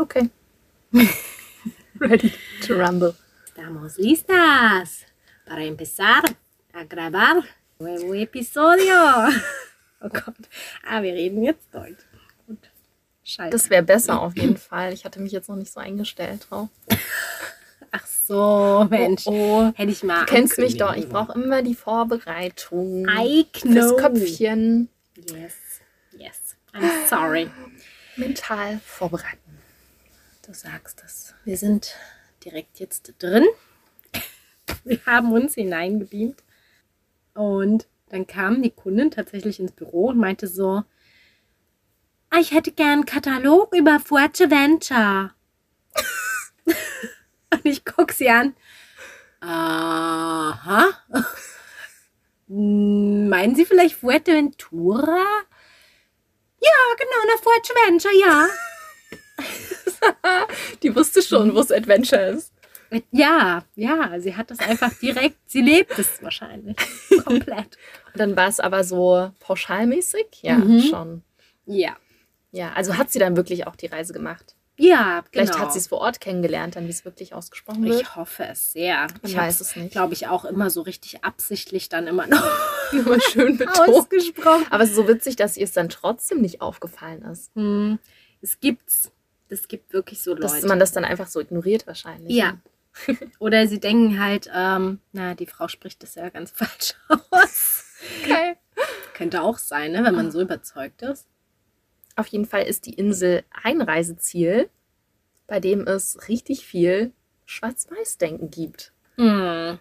Okay. Ready to rumble. Estamos listas para empezar a grabar nuevo episodio. Oh Gott. Ah, wir reden jetzt Deutsch. Gut. Scheiße. Das wäre besser auf jeden Fall. Ich hatte mich jetzt noch nicht so eingestellt drauf. Ach so, Mensch. Oh, Hätte ich mal. Du kennst mich doch. Ich brauche immer die Vorbereitung. I Fürs know. Köpfchen. Yes. Yes. I'm sorry. Mental vorbereiten. Du sagst es. Wir sind direkt jetzt drin. Wir haben uns hineingebeamt. Und dann kam die Kundin tatsächlich ins Büro und meinte so, "Ah, ich hätte gern einen Katalog über Fuerteventura. und ich gucke sie an. Aha. Meinen Sie vielleicht Fuerteventura? Ja, genau, nach Fuerteventura, ja. Die wusste schon, wo es Adventure ist. Ja, ja, sie hat das einfach direkt, sie lebt es wahrscheinlich. Komplett. Und dann war es aber so pauschalmäßig? Ja, Mhm. schon. Ja. Ja, also hat sie dann wirklich auch die Reise gemacht. Ja, Vielleicht genau. hat sie es vor Ort kennengelernt, dann wie es wirklich ausgesprochen wird. Ich hoffe es sehr. Man Ich weiß weiß es nicht. glaube ich, auch immer so richtig absichtlich dann immer noch Immer schön betont. ausgesprochen. Aber es ist so witzig, dass ihr es dann trotzdem nicht aufgefallen ist. Hm, es gibt's. Es gibt wirklich so Leute. Dass man das dann einfach so ignoriert wahrscheinlich. ja. Oder sie denken halt, ähm, na, die Frau spricht das ja ganz falsch aus. Okay. Könnte auch sein, ne, wenn man so überzeugt ist. Auf jeden Fall ist die Insel ein Reiseziel, bei dem es richtig viel Schwarz-Weiß-Denken gibt. Hm.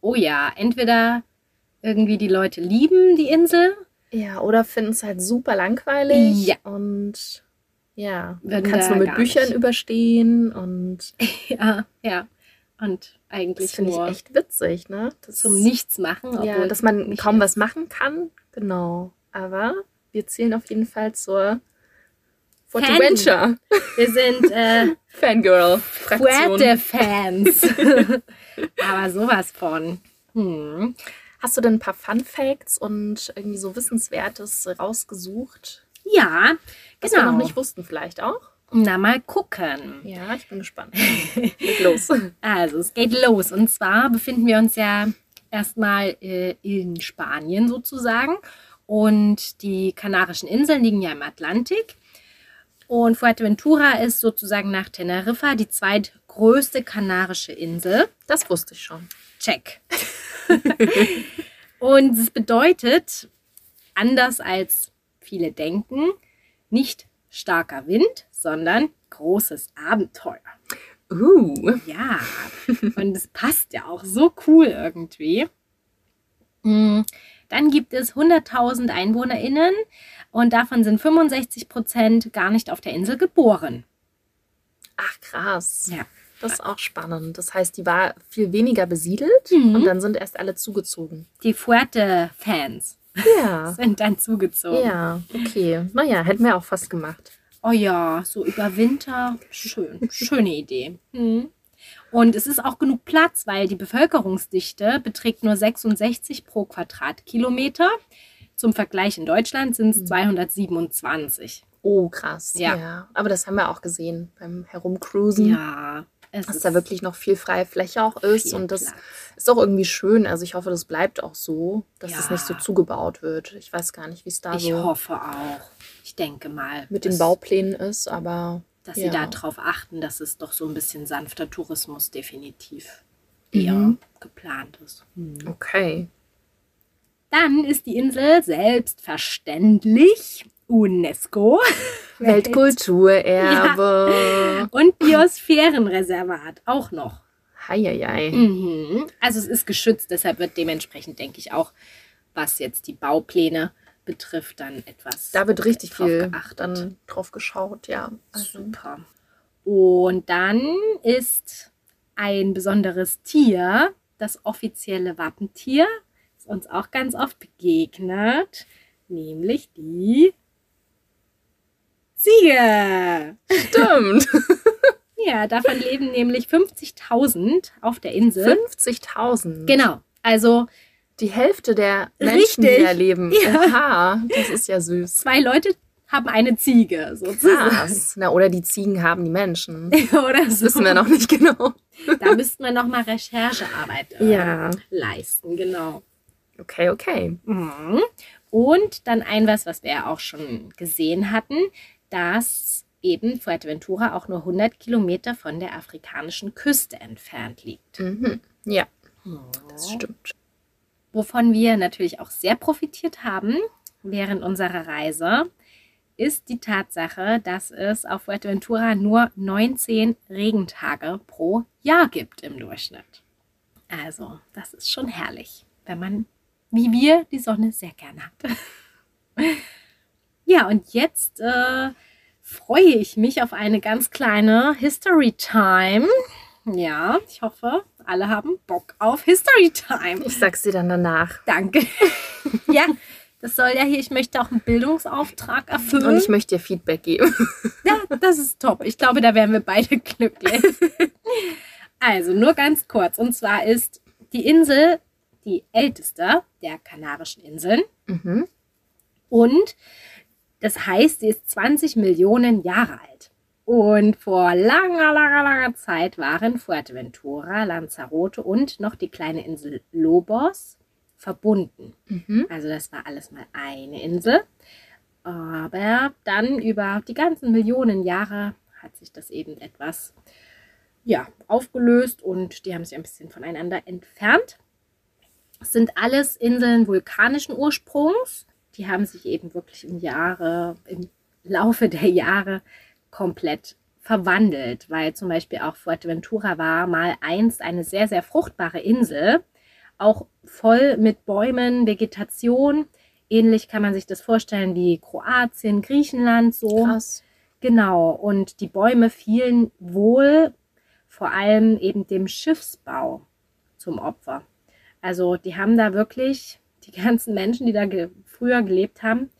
Oh ja, entweder irgendwie die Leute lieben die Insel Ja, oder finden es halt super langweilig. Ja. Und ja, man kann es nur mit Büchern nicht. überstehen. Und Ja, ja. Und das eigentlich finde ich echt witzig, ne? Das zum Nichts machen. Ja, dass man kaum was machen kann. Genau. Aber wir zählen auf jeden Fall zur Fan. Adventure Wir sind äh, Fangirl-Fraktion. Fuerte-Fans. Aber sowas von. Hm. Hast du denn ein paar Fun Facts und irgendwie so Wissenswertes rausgesucht, Ja, was genau. wir noch nicht wussten vielleicht auch? Na, mal gucken. Ja, ich bin gespannt. Leg los. Also, es geht los. Und zwar befinden wir uns ja erstmal äh, in Spanien sozusagen. Und die Kanarischen Inseln liegen ja im Atlantik. Und Fuerteventura ist sozusagen nach Teneriffa die zweitgrößte kanarische Insel. Das wusste ich schon. Check. Und es bedeutet, anders als viele denken, nicht starker Wind, sondern großes Abenteuer. Uh. Ja, und es passt ja auch so cool irgendwie. Mm, Dann gibt es 100.000 EinwohnerInnen und davon sind 65 Prozent gar nicht auf der Insel geboren. Ach, krass. Ja. Das ist auch spannend. Das heißt, die war viel weniger besiedelt Mhm. und dann sind erst alle zugezogen. Die Fuerte-Fans Ja. sind dann zugezogen. Ja, okay. Naja, hätten wir auch fast gemacht. Oh ja, so über Winter. Schön. Schöne Idee. Mhm. Und es ist auch genug Platz, weil die Bevölkerungsdichte beträgt nur 66 pro Quadratkilometer. Zum Vergleich in Deutschland sind es 227. Oh, krass. Ja. Aber das haben wir auch gesehen beim Herumcruisen. Ja, es Dass da wirklich noch viel freie Fläche auch ist. Und das Platz. ist auch irgendwie schön. Also ich hoffe, das bleibt auch so, dass es Ja. nicht so zugebaut wird. Ich weiß gar nicht, wie es da Ich so hoffe auch. Ich denke mal, mit den Bauplänen ist, aber dass ja. sie darauf achten, dass es doch so ein bisschen sanfter Tourismus definitiv eher Mhm. geplant ist. okay. Dann ist die Insel selbstverständlich UNESCO Weltkulturerbe. und Biosphärenreservat auch noch. Heieiei. Mhm. Also es ist geschützt, deshalb wird dementsprechend, denke ich, auch, was jetzt die Baupläne betrifft, dann etwas Da wird richtig drauf viel geachtet. dann drauf geschaut, ja. Also, Super. Und dann ist ein besonderes Tier, das offizielle Wappentier, das uns auch ganz oft begegnet, nämlich die Ziege. stimmt. Ja, davon leben nämlich 50.000 auf der Insel. 50.000. Genau. Also Die Hälfte der Menschen, Richtig. die da leben. Ja. Aha, das ist ja süß. zwei Leute haben eine Ziege sozusagen. Krass. Na, oder die Ziegen haben die Menschen. Oder Das so. wissen wir noch nicht genau. Da müssten wir nochmal Recherchearbeit äh, Ja. leisten, genau. Okay, okay. Mhm. Und dann ein was, was wir ja auch schon gesehen hatten, dass eben Fuerteventura auch nur 100 Kilometer von der afrikanischen Küste entfernt liegt. Mhm. Ja, das stimmt. Wovon wir natürlich auch sehr profitiert haben während unserer Reise, ist die Tatsache, dass es auf Fuerteventura nur 19 Regentage pro Jahr gibt im Durchschnitt. Also, das ist schon herrlich, wenn man, wie wir, die Sonne sehr gerne hat. ja, und jetzt äh, freue ich mich auf eine ganz kleine History Time. Ja, ich hoffe, alle haben Bock auf History Time. Ich sag's dir dann danach. Danke. ja, das soll ja hier, ich möchte auch einen Bildungsauftrag erfüllen. Und ich möchte dir Feedback geben. ja, das ist top. Ich glaube, da wären wir beide glücklich. also, nur ganz kurz. Und zwar ist die Insel die älteste der Kanarischen Inseln. Mhm. Und das heißt, sie ist 20 Millionen Jahre alt. Und vor langer, langer, langer Zeit waren Fuerteventura, Lanzarote und noch die kleine Insel Lobos verbunden. Mhm. Also das war alles mal eine Insel. Aber dann über die ganzen Millionen Jahre hat sich das eben etwas ja, aufgelöst und die haben sich ein bisschen voneinander entfernt. Es sind alles Inseln vulkanischen Ursprungs. Die haben sich eben wirklich im Jahre, im Laufe der Jahre komplett verwandelt, weil zum Beispiel auch Fuerteventura war mal einst eine sehr, sehr fruchtbare Insel, auch voll mit Bäumen, Vegetation. Ähnlich kann man sich das vorstellen wie Kroatien, Griechenland so. Krass. Genau, und die Bäume fielen wohl vor allem eben dem Schiffsbau zum Opfer. Also die haben da wirklich, die ganzen Menschen, die da ge früher gelebt haben,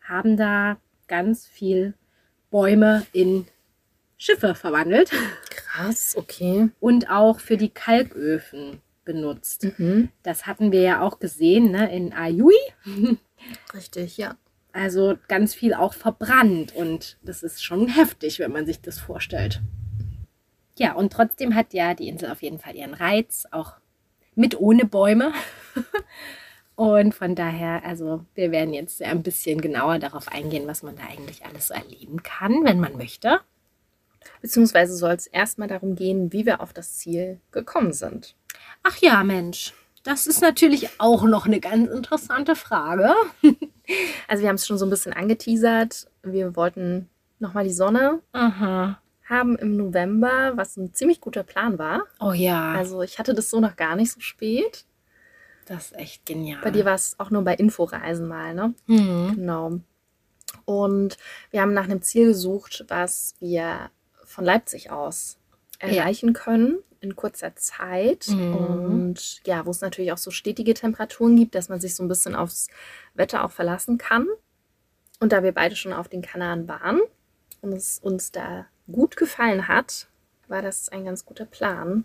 haben da ganz viel Bäume in Schiffe verwandelt Krass, okay. und auch für die Kalköfen benutzt. Mhm. Das hatten wir ja auch gesehen ne, in Ayui. Richtig, ja. Also ganz viel auch verbrannt und das ist schon heftig, wenn man sich das vorstellt. Ja, und trotzdem hat ja die Insel auf jeden Fall ihren Reiz, auch mit ohne Bäume. Und von daher, also wir werden jetzt ein bisschen genauer darauf eingehen, was man da eigentlich alles erleben kann, wenn man möchte. Beziehungsweise soll es erstmal darum gehen, wie wir auf das Ziel gekommen sind. Ach ja, Mensch, das ist natürlich auch noch eine ganz interessante Frage. Also wir haben es schon so ein bisschen angeteasert. Wir wollten nochmal die Sonne Aha. haben im November, was ein ziemlich guter Plan war. Oh ja, Also ich hatte das so noch gar nicht so spät. Das ist echt genial. Bei dir war es auch nur bei Inforeisen mal, ne? Hm. Genau. Und wir haben nach einem Ziel gesucht, was wir von Leipzig aus erreichen können in kurzer Zeit. Mhm. Und ja, wo es natürlich auch so stetige Temperaturen gibt, dass man sich so ein bisschen aufs Wetter auch verlassen kann. Und da wir beide schon auf den Kanaren waren und es uns da gut gefallen hat, war das ein ganz guter Plan,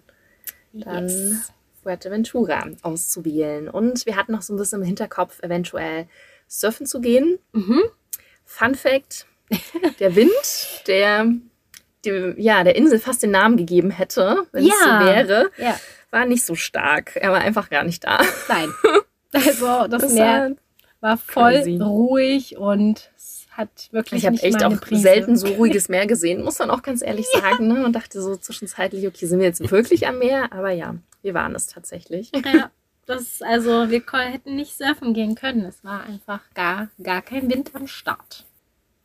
dann Yes. Fuerteventura auszuwählen. Und wir hatten noch so ein bisschen im Hinterkopf, eventuell surfen zu gehen. Mhm. Fun Fact: Der Wind, der, dem, ja, der Insel fast den Namen gegeben hätte, wenn es Ja. so wäre, Ja, war nicht so stark. Er war einfach gar nicht da. nein. Also das, Das Meer war, voll crazy. ruhig und es hat wirklich ich habe echt auch Prise. selten so ruhiges Meer gesehen, muss man auch ganz ehrlich sagen. Ne? Und dachte so zwischenzeitlich, okay, sind wir jetzt wirklich am Meer? Aber ja, wir waren es tatsächlich. Ja, das also wir hätten nicht surfen gehen können. Es war einfach gar gar kein Wind am Start.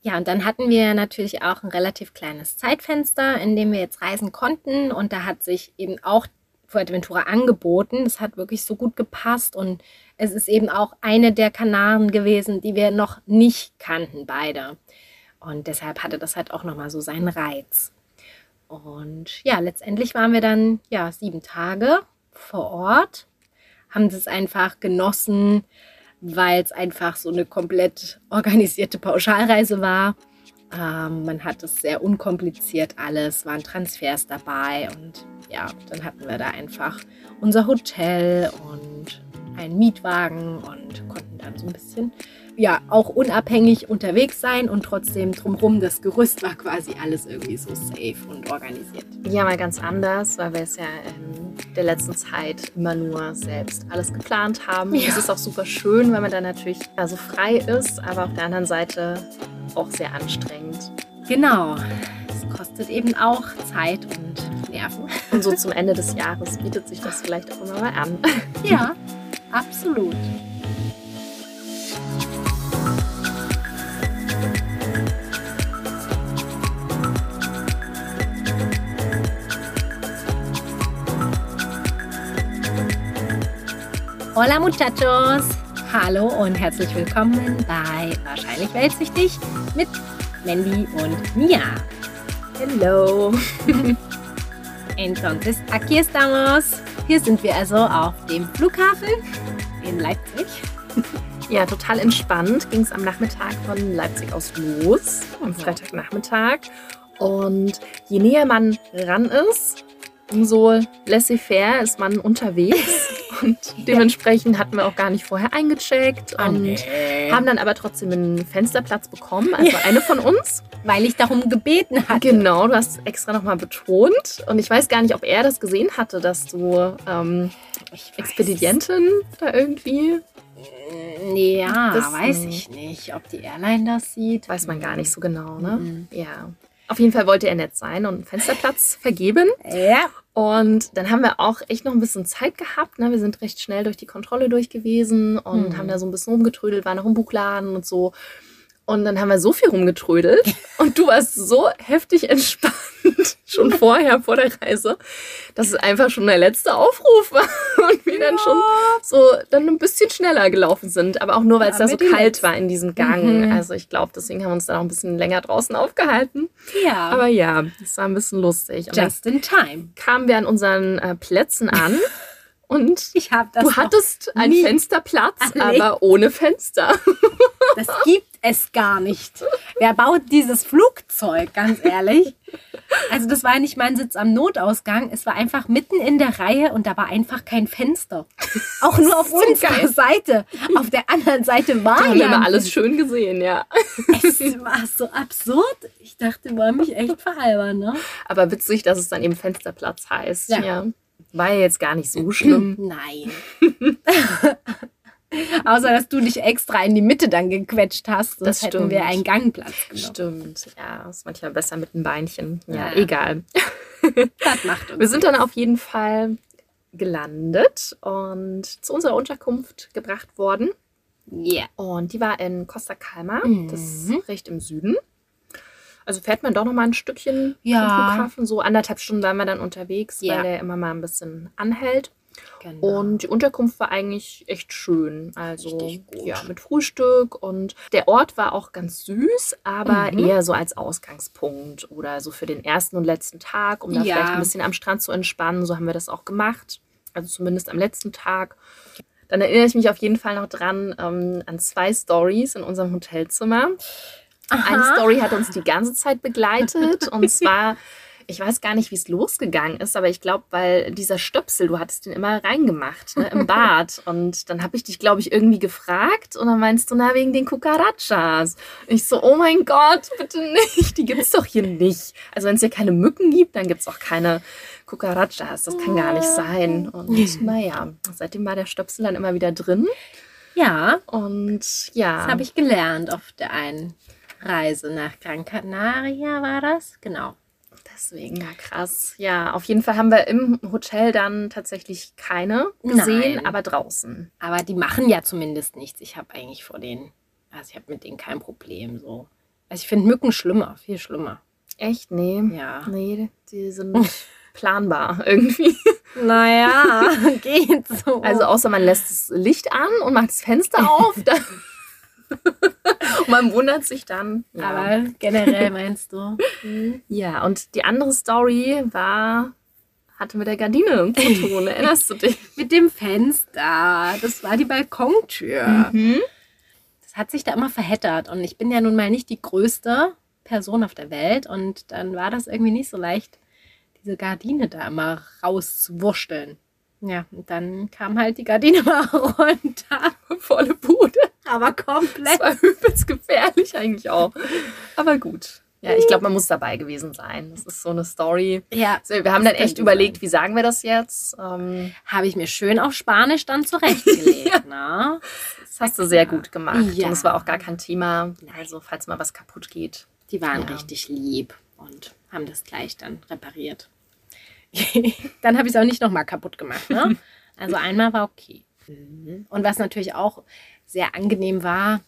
Ja, und dann hatten wir natürlich auch ein relativ kleines Zeitfenster, in dem wir jetzt reisen konnten. Und da hat sich eben auch Fuerteventura angeboten. Es hat wirklich so gut gepasst. Und es ist eben auch eine der Kanaren gewesen, die wir noch nicht kannten, beide. Und deshalb hatte das halt auch nochmal so seinen Reiz. Und ja, letztendlich waren wir dann ja sieben Tage vor Ort, haben das einfach genossen, weil es einfach so eine komplett organisierte Pauschalreise war. Ähm, man hat es sehr unkompliziert alles, waren Transfers dabei und ja, dann hatten wir da einfach unser Hotel und einen Mietwagen und konnten dann so ein bisschen ja auch unabhängig unterwegs sein und trotzdem drumherum das Gerüst war quasi alles irgendwie so safe und organisiert. Ja, mal ganz anders, weil wir es ja in der letzten Zeit immer nur selbst alles geplant haben. Ja. Es ist auch super schön, weil man dann natürlich also frei ist, aber auf der anderen Seite auch sehr anstrengend. Genau. Es kostet eben auch Zeit und Nerven. Und so zum Ende des Jahres bietet sich das vielleicht auch immer mal an. Ja, absolut. Hola muchachos! Hallo und herzlich willkommen bei Wahrscheinlich Weltsichtig mit Mandy und Mia. Hello. Entonces, aquí estamos. Hier sind wir also auf dem Flughafen in Leipzig. Ja, total entspannt ging es am Nachmittag von Leipzig aus los, am Freitagnachmittag. Und je näher man ran ist, umso laissez-faire ist man unterwegs. Und dementsprechend hatten wir auch gar nicht vorher eingecheckt und haben dann aber trotzdem einen Fensterplatz bekommen. Also eine von uns. Weil ich darum gebeten hatte. Genau, du hast extra nochmal betont. Und ich weiß gar nicht, ob er das gesehen hatte, dass du ähm, Expedientin da irgendwie, Ja, Das- weiß ich nicht, ob die Airline das sieht. weiß man gar nicht so genau, ne? Mhm. Ja. Auf jeden Fall wollte er nett sein und einen Fensterplatz vergeben. Ja. Und dann haben wir auch echt noch ein bisschen Zeit gehabt. Ne? Wir sind recht schnell durch die Kontrolle durch gewesen und Mhm. haben da so ein bisschen rumgetrödelt, waren noch im Buchladen und so. Und dann haben wir so viel rumgetrödelt und du warst so heftig entspannt schon vorher, vor der Reise, dass es einfach schon der letzte Aufruf war und wir dann schon so dann ein bisschen schneller gelaufen sind. Aber auch nur, weil es Ja, da so kalt war in diesem Gang. Mhm. Also ich glaube, deswegen haben wir uns dann auch ein bisschen länger draußen aufgehalten. Ja. Aber ja, es war ein bisschen lustig. Und just in time. kamen wir an unseren äh, Plätzen an und Ich habe das. du hattest einen Fensterplatz, erlebt. aber ohne Fenster. Das gibt es gar nicht. Wer baut dieses Flugzeug, ganz ehrlich? Also das war nicht mein Sitz am Notausgang. Es war einfach mitten in der Reihe und da war einfach kein Fenster. Auch nur auf unserer geil. Seite. Auf der anderen Seite war Da haben wir ja alles schön gesehen, ja. Es war so absurd. Ich dachte, wollen mich echt veralbern, ne? Aber witzig, dass es dann eben Fensterplatz heißt. Ja. Ja. War ja jetzt gar nicht so schlimm. Nein. Außer, dass du dich extra in die Mitte dann gequetscht hast. Sonst Das hätten wir stimmt. einen Gangplatz genommen. Stimmt, ja, ist manchmal besser mit den Beinchen. Ja, Ja. egal. Das macht uns. Wir sind dann auf jeden Fall gelandet und zu unserer Unterkunft gebracht worden. Yeah. Und die war in Costa Calma, Mhm. das ist recht im Süden. Also fährt man doch noch mal ein Stückchen Ja. Flughafen. So anderthalb Stunden waren wir dann unterwegs, Ja. weil der immer mal ein bisschen anhält. Genau. Und die Unterkunft war eigentlich echt schön. Also ja, mit Frühstück und der Ort war auch ganz süß, aber Mhm. eher so als Ausgangspunkt oder so für den ersten und letzten Tag, um da Ja. vielleicht ein bisschen am Strand zu entspannen. So haben wir das auch gemacht. Also zumindest am letzten Tag. Dann erinnere ich mich auf jeden Fall noch dran ähm, an zwei Stories in unserem Hotelzimmer. Eine Aha. Story hat uns die ganze Zeit begleitet und zwar, ich weiß gar nicht, wie es losgegangen ist, aber ich glaube, weil dieser Stöpsel, du hattest den immer reingemacht ne, im Bad und dann habe ich dich, glaube ich, irgendwie gefragt und dann meinst du, na, wegen den Cucarachas. Und ich so, oh mein Gott, bitte nicht, die gibt es doch hier nicht. Also wenn es hier keine Mücken gibt, dann gibt es auch keine Cucarachas, das kann gar nicht sein. Und naja, seitdem war der Stöpsel dann immer wieder drin Ja, und ja. das habe ich gelernt auf der einen Reise nach Gran Canaria, war das? Genau. Deswegen, ja krass. Ja, auf jeden Fall haben wir im Hotel dann tatsächlich keine gesehen, Nein. aber draußen. Aber die machen ja zumindest nichts. Ich habe eigentlich vor denen, also ich habe mit denen kein Problem so. Also ich finde Mücken schlimmer, viel schlimmer. Echt? Nee. Ja. Nee, die sind planbar irgendwie. Naja, geht so. Also außer man lässt das Licht an und macht das Fenster auf. Dann und man wundert sich dann. Ja. aber generell meinst du? Ja, und die andere Story war, hatte mit der Gardine zu tun. Erinnerst du dich? Mit dem Fenster. Das war die Balkontür. Mhm. Das hat sich da immer verheddert. Und ich bin ja nun mal nicht die größte Person auf der Welt. Und dann war das irgendwie nicht so leicht, diese Gardine da immer rauszuwurschteln. Ja, und dann kam halt die Gardine mal runter. Volle Bude. Aber Das komplett. war übelst gefährlich eigentlich auch. Aber gut. Ja, ich glaube, man muss dabei gewesen sein. Das ist so eine Story. Ja, Also wir haben dann Das echt überlegt, wie sagen wir das jetzt? Ähm, habe ich mir schön auf Spanisch dann zurechtgelegt. ne? das hast du sehr gut gemacht. Ja. Und es war auch gar kein Thema. Also, falls mal was kaputt geht. Die waren Ja. richtig lieb und haben das gleich dann repariert. dann habe ich es auch nicht nochmal kaputt gemacht. Ne? Also einmal war okay. Mhm. Und was natürlich auch sehr angenehm war,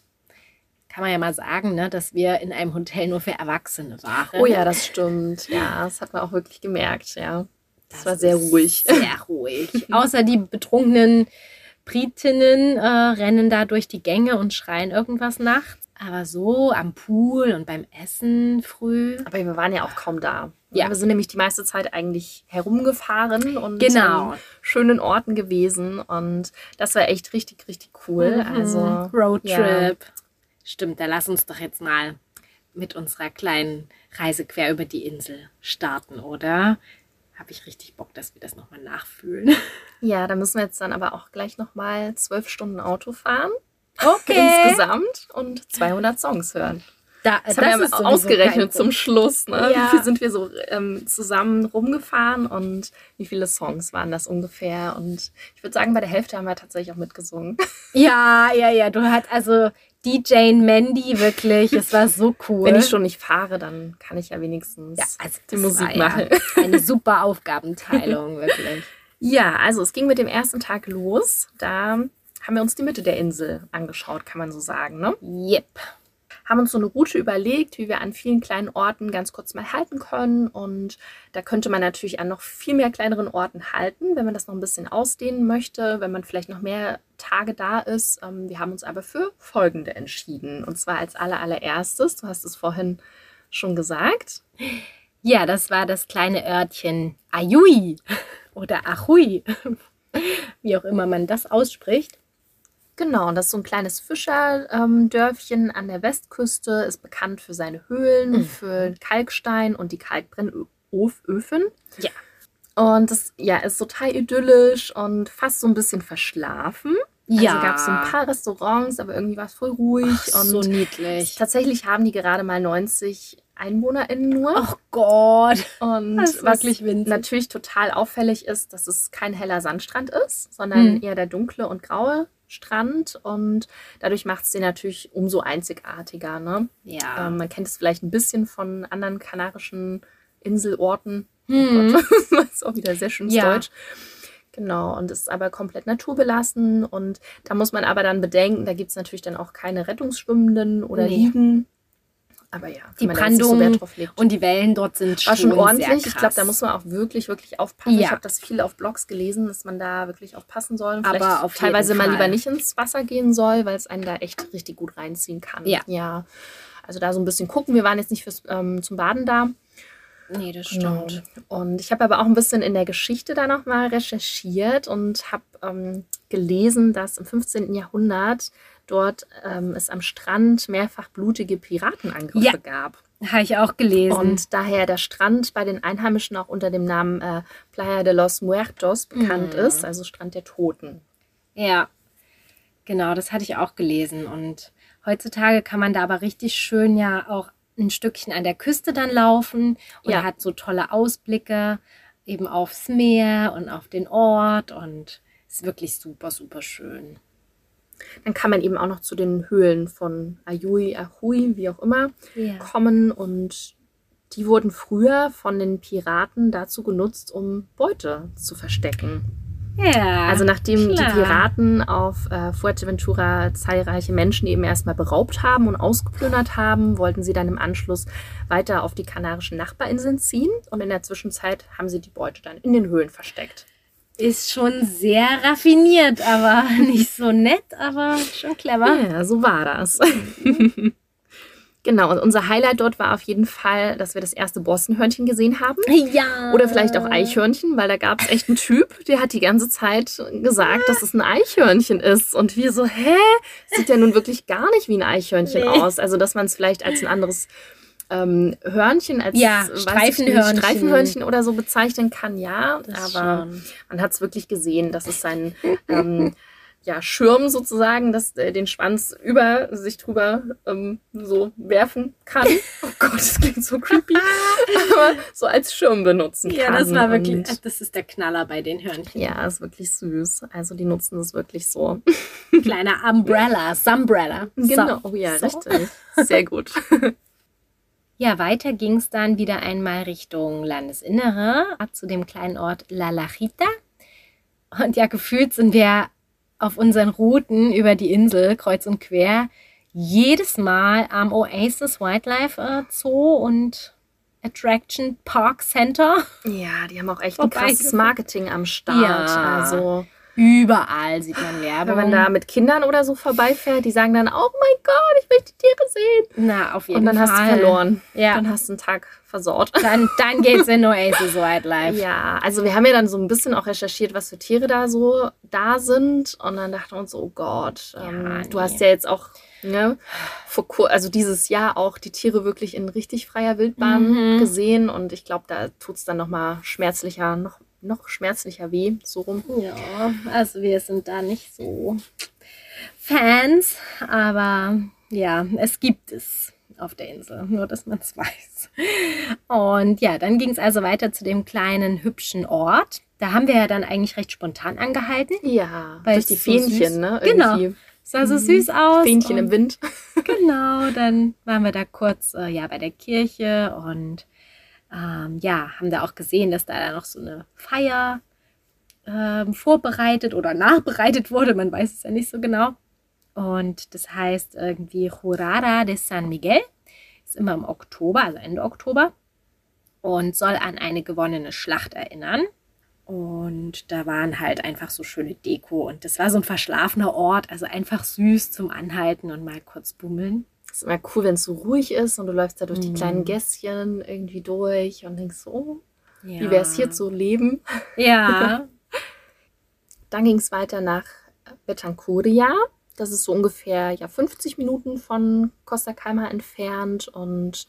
kann man ja mal sagen, ne, dass wir in einem Hotel nur für Erwachsene waren. Oh ja, das stimmt. Ja, das hat man auch wirklich gemerkt. Ja, das, war sehr ruhig. Sehr ruhig. Außer die betrunkenen Britinnen äh, rennen da durch die Gänge und schreien irgendwas nachts. Aber so am Pool und beim Essen früh. Aber wir waren ja auch kaum da. Ja. Wir sind nämlich die meiste Zeit eigentlich herumgefahren und Genau. an schönen Orten gewesen. Und das war echt richtig, richtig cool. Also Mhm. Roadtrip. Stimmt, da lass uns doch jetzt mal mit unserer kleinen Reise quer über die Insel starten, oder? Habe ich richtig Bock, dass wir das nochmal nachfühlen. ja, da müssen wir jetzt dann aber auch gleich nochmal zwölf Stunden Auto fahren. Okay. Insgesamt und 200 Songs hören. Da, Das, haben wir ausgerechnet zum Schluss. Ne? Ja. Wie viel sind wir so ähm, zusammen rumgefahren und wie viele Songs waren das ungefähr? Und ich würde sagen, bei der Hälfte haben wir tatsächlich auch mitgesungen. Ja, ja, ja. Du hast also DJ Mandy wirklich. Es war so cool. Wenn ich schon nicht fahre, dann kann ich ja wenigstens ja, also die das Musik war ja machen. Eine super Aufgabenteilung, wirklich. Ja, also es ging mit dem ersten Tag los. Da haben wir uns die Mitte der Insel angeschaut, kann man so sagen. Ne? Yep. Haben uns so eine Route überlegt, wie wir an vielen kleinen Orten ganz kurz mal halten können. Und da könnte man natürlich an noch viel mehr kleineren Orten halten, wenn man das noch ein bisschen ausdehnen möchte, wenn man vielleicht noch mehr Tage da ist. Ähm, Wir haben uns aber für folgende entschieden. Und zwar als aller, allererstes, du hast es vorhin schon gesagt, Ja, das war das kleine Örtchen Ayui oder Achui, wie auch immer man das ausspricht. Genau, und das ist so ein kleines Fischerdörfchen an der Westküste, ist bekannt für seine Höhlen, Mhm. für Kalkstein und die Kalkbrennöfen. Ja. Und das ja, ist total idyllisch und fast so ein bisschen verschlafen. Ja. Also gab es so ein paar Restaurants, aber irgendwie war es voll ruhig. Ach, und so niedlich. tatsächlich haben die gerade mal 90 EinwohnerInnen nur. Ach Gott. Und Das ist was natürlich total auffällig ist, dass es kein heller Sandstrand ist, sondern Hm. eher der dunkle und graue Strand. Und dadurch macht es den natürlich umso einzigartiger. Ne? Ja. Ähm, man kennt es vielleicht ein bisschen von anderen kanarischen Inselorten. Hm. Oh Gott, das ist auch wieder sehr schönes Ja. Deutsch. Genau, und ist aber komplett naturbelassen. Und da muss man aber dann bedenken, da gibt es natürlich dann auch keine Rettungsschwimmenden oder Nee. Liegen. Aber ja, Die so Brandung legt. Und die Wellen dort sind War schon schon ordentlich. Ich glaube, da muss man auch wirklich, wirklich aufpassen. Ich Ja. habe das viel auf Blogs gelesen, dass man da wirklich aufpassen soll. Und Aber auf teilweise mal lieber nicht ins Wasser gehen soll, weil es einen da echt richtig gut reinziehen kann. Ja. ja. Also da so ein bisschen gucken. Wir waren jetzt nicht fürs, ähm, zum Baden da. Nee, das Genau. stimmt. Und ich habe aber auch ein bisschen in der Geschichte da nochmal recherchiert und habe ähm, gelesen, dass im 15. Jahrhundert dort ähm, es am Strand mehrfach blutige Piratenangriffe Ja. gab. Habe ich auch gelesen. Und daher der Strand bei den Einheimischen auch unter dem Namen äh, Playa de los Muertos bekannt Mhm. ist, also Strand der Toten. Ja, genau, das hatte ich auch gelesen. Und heutzutage kann man da aber richtig schön ja auch ein Stückchen an der Küste dann laufen und Ja. hat so tolle Ausblicke eben aufs Meer und auf den Ort und ist wirklich super, super schön. Dann kann man eben auch noch zu den Höhlen von Ayui, Ahui, wie auch immer, Ja. kommen und die wurden früher von den Piraten dazu genutzt, um Beute zu verstecken. Ja. Also nachdem klar. die Piraten auf äh, Fuerteventura zahlreiche Menschen eben erstmal beraubt haben und ausgeplündert haben, wollten sie dann im Anschluss weiter auf die kanarischen Nachbarinseln ziehen und in der Zwischenzeit haben sie die Beute dann in den Höhlen versteckt. Ist schon sehr raffiniert, aber nicht so nett, aber schon clever. Ja, so war das. genau, und unser Highlight dort war auf jeden Fall, dass wir das erste Bossenhörnchen gesehen haben. Ja. Oder vielleicht auch Eichhörnchen, weil da gab es echt einen Typ, der hat die ganze Zeit gesagt, dass es ein Eichhörnchen ist. Und wir so, hä? Sieht ja nun wirklich gar nicht wie ein Eichhörnchen Nee. aus. Also, dass man es vielleicht als ein anderes ähm, Hörnchen, als Ja, ich nicht, Streifenhörnchen. Streifenhörnchen oder so bezeichnen kann, ja. Das aber schon. man hat es wirklich gesehen, dass es sein ähm, ja, Schirm sozusagen, das äh, den Schwanz über sich drüber ähm, so werfen kann. Oh Gott, das klingt so creepy. Aber so als Schirm benutzen kann. Ja, das war wirklich, Und das ist der Knaller bei den Hörnchen. ja, ist wirklich süß. Also die nutzen das wirklich so. Kleiner Umbrella, Sunbrella. Genau, So, oh ja, so. richtig. Sehr gut. Ja, weiter ging es dann wieder einmal Richtung Landesinnere, zu dem kleinen Ort La Lajita. Und ja, gefühlt sind wir auf unseren Routen über die Insel kreuz und quer jedes Mal am Oasis Wildlife äh, Zoo und Attraction Park Center. Ja, die haben auch echt ein krasses Marketing am Start. Ja. Also, Überall sieht man Werbung. wenn man da mit Kindern oder so vorbeifährt, die sagen dann, oh mein Gott, ich möchte die Tiere sehen. Na, auf jeden Und dann Fall. hast du verloren. Ja. Dann hast du einen Tag versaut. Dann, dann geht's in Oasis Wildlife. Ja, also wir haben ja dann so ein bisschen auch recherchiert, was für Tiere da so da sind. Und dann dachten wir uns, oh Gott, ähm, Ja, du nee. hast ja jetzt auch, ne, vor kur also dieses Jahr auch die Tiere wirklich in richtig freier Wildbahn Mhm. gesehen. Und ich glaube, da tut es dann nochmal schmerzlicher, noch, noch schmerzlicher weh, so rum. Ja, also wir sind da nicht so Fans, aber ja, es gibt es auf der Insel, nur dass man es weiß. Und ja, dann ging es also weiter zu dem kleinen hübschen Ort. Da haben wir ja dann eigentlich recht spontan angehalten. Ja, Weil durch die so Fähnchen, süß- ne? Genau. Irgendwie. Es sah so süß aus. Fähnchen im Wind. Genau, dann waren wir da kurz äh, ja, bei der Kirche und ähm, ja, haben da auch gesehen, dass da noch so eine Feier ähm, vorbereitet oder nachbereitet wurde. Man weiß es ja nicht so genau. Und das heißt irgendwie Jurada de San Miguel. Ist immer im Oktober, also Ende Oktober. Und soll an eine gewonnene Schlacht erinnern. Und da waren halt einfach so schöne Deko. Und das war so ein verschlafener Ort, also einfach süß zum Anhalten und mal kurz bummeln. Ist immer cool, wenn es so ruhig ist und du läufst da durch die Mhm. kleinen Gässchen irgendwie durch und denkst so, oh, Ja. wie wäre es hier zu leben? Ja. Dann ging es weiter nach Betancuria. Das ist so ungefähr ja, 50 Minuten von Costa Calma entfernt. Und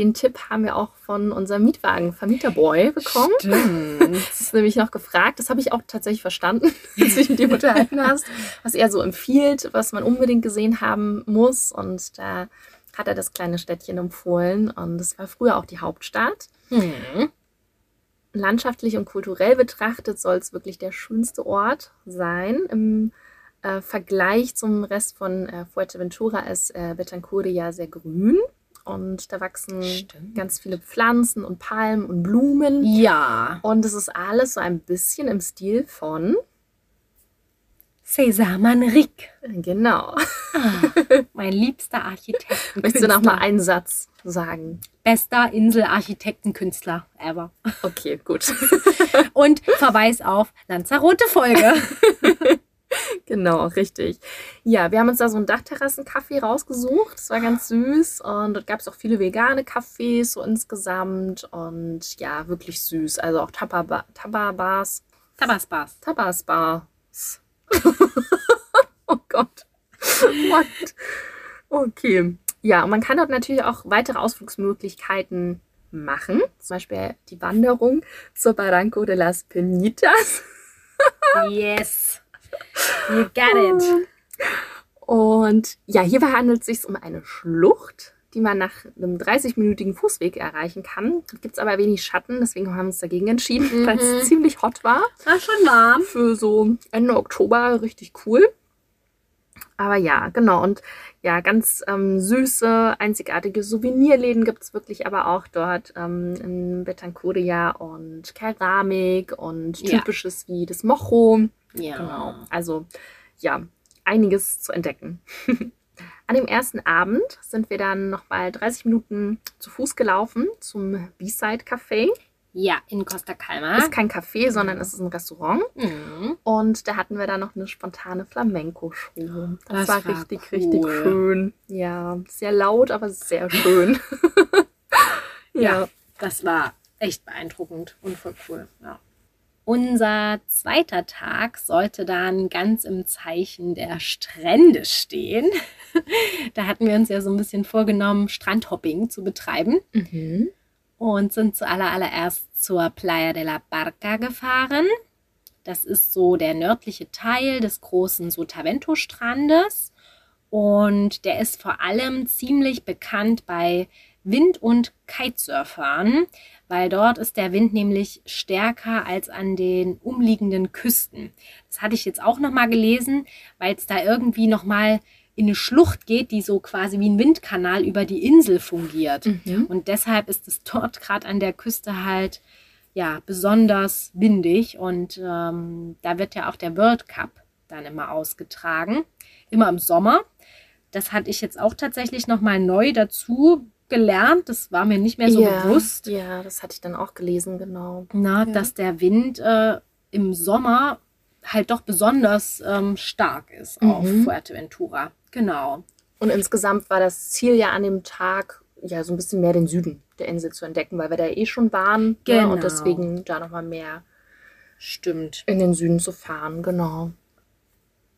den Tipp haben wir auch von unserem Mietwagen Vermieterboy bekommen. Stimmt. Das ist nämlich noch gefragt. Das habe ich auch tatsächlich verstanden, als du dich mit dir unterhalten hast, was er so empfiehlt, was man unbedingt gesehen haben muss. Und da hat er das kleine Städtchen empfohlen. Und das war früher auch die Hauptstadt. Hm. landschaftlich und kulturell betrachtet soll es wirklich der schönste Ort sein. Im äh, Vergleich zum Rest von äh, Fuerteventura ist äh, Betancuria sehr grün und da wachsen Stimmt. ganz viele Pflanzen und Palmen und Blumen. Ja. Und es ist alles so ein bisschen im Stil von, César Manrique, genau. mein liebster Architekt. Möchtest du noch mal einen Satz sagen? Bester Inselarchitektenkünstler ever. Okay, gut. Und Verweis auf Lanzarote-Folge. Genau, richtig. Ja, wir haben uns da so einen Dachterrassenkaffee rausgesucht. Das war ganz süß. Und dort gab es auch viele vegane Cafés so insgesamt. Und ja, wirklich süß. Also auch Tapa- Tapa-Bars. Tabaspas. Tabasbars. oh Gott. What? Okay. Ja, und man kann dort natürlich auch weitere Ausflugsmöglichkeiten machen. Zum Beispiel die Wanderung zur Barranco de las Penitas. Yes. You got it. Und ja, hierbei handelt es sich um eine Schlucht, die man nach einem 30-minütigen Fußweg erreichen kann. Gibt es aber wenig Schatten, deswegen haben wir uns dagegen entschieden, weil es ziemlich hot war. War schon warm. Für so Ende Oktober richtig cool. Aber ja, genau. Und ja, ganz ähm, süße, einzigartige Souvenirläden gibt es wirklich aber auch dort ähm, in Betancuria und Keramik und Ja. typisches wie das Mocho. Ja. Genau. Also ja, einiges zu entdecken. An dem ersten Abend sind wir dann nochmal 30 Minuten zu Fuß gelaufen zum B-Side Café. Ja, in Costa Calma. Ist kein Café, sondern es ist ein Restaurant. Mhm. Und da hatten wir dann noch eine spontane Flamenco-Show. Das, Das war, war richtig, cool. richtig schön. Ja, sehr laut, aber sehr schön. Ja, das war echt beeindruckend und voll cool. Ja. Unser zweiter Tag sollte dann ganz im Zeichen der Strände stehen. Da hatten wir uns ja so ein bisschen vorgenommen, Strandhopping zu betreiben Mhm. Und sind zuallererst zur Playa de la Barca gefahren. Das ist so der nördliche Teil des großen Sotavento-Strandes. Und der ist vor allem ziemlich bekannt bei Wind- und Kitesurfern, weil dort ist der Wind nämlich stärker als an den umliegenden Küsten. Das hatte ich jetzt auch noch mal gelesen, weil es da irgendwie noch mal in eine Schlucht geht, die so quasi wie ein Windkanal über die Insel fungiert. Mhm. Und deshalb ist es dort gerade an der Küste halt ja besonders windig und ähm, da wird ja auch der World Cup dann immer ausgetragen, immer im Sommer. Das hatte ich jetzt auch tatsächlich noch mal neu dazu gelernt. Das war mir nicht mehr so ja, bewusst. Ja, das hatte ich dann auch gelesen, genau. Na, Ja. dass der Wind äh, im Sommer halt doch besonders ähm, stark ist auf Mhm. Fuerteventura. Genau. Und insgesamt war das Ziel ja an dem Tag, ja, so ein bisschen mehr den Süden der Insel zu entdecken, weil wir da eh schon waren. Ne? Genau. Und deswegen da nochmal mehr Stimmt. in den Süden zu fahren, genau.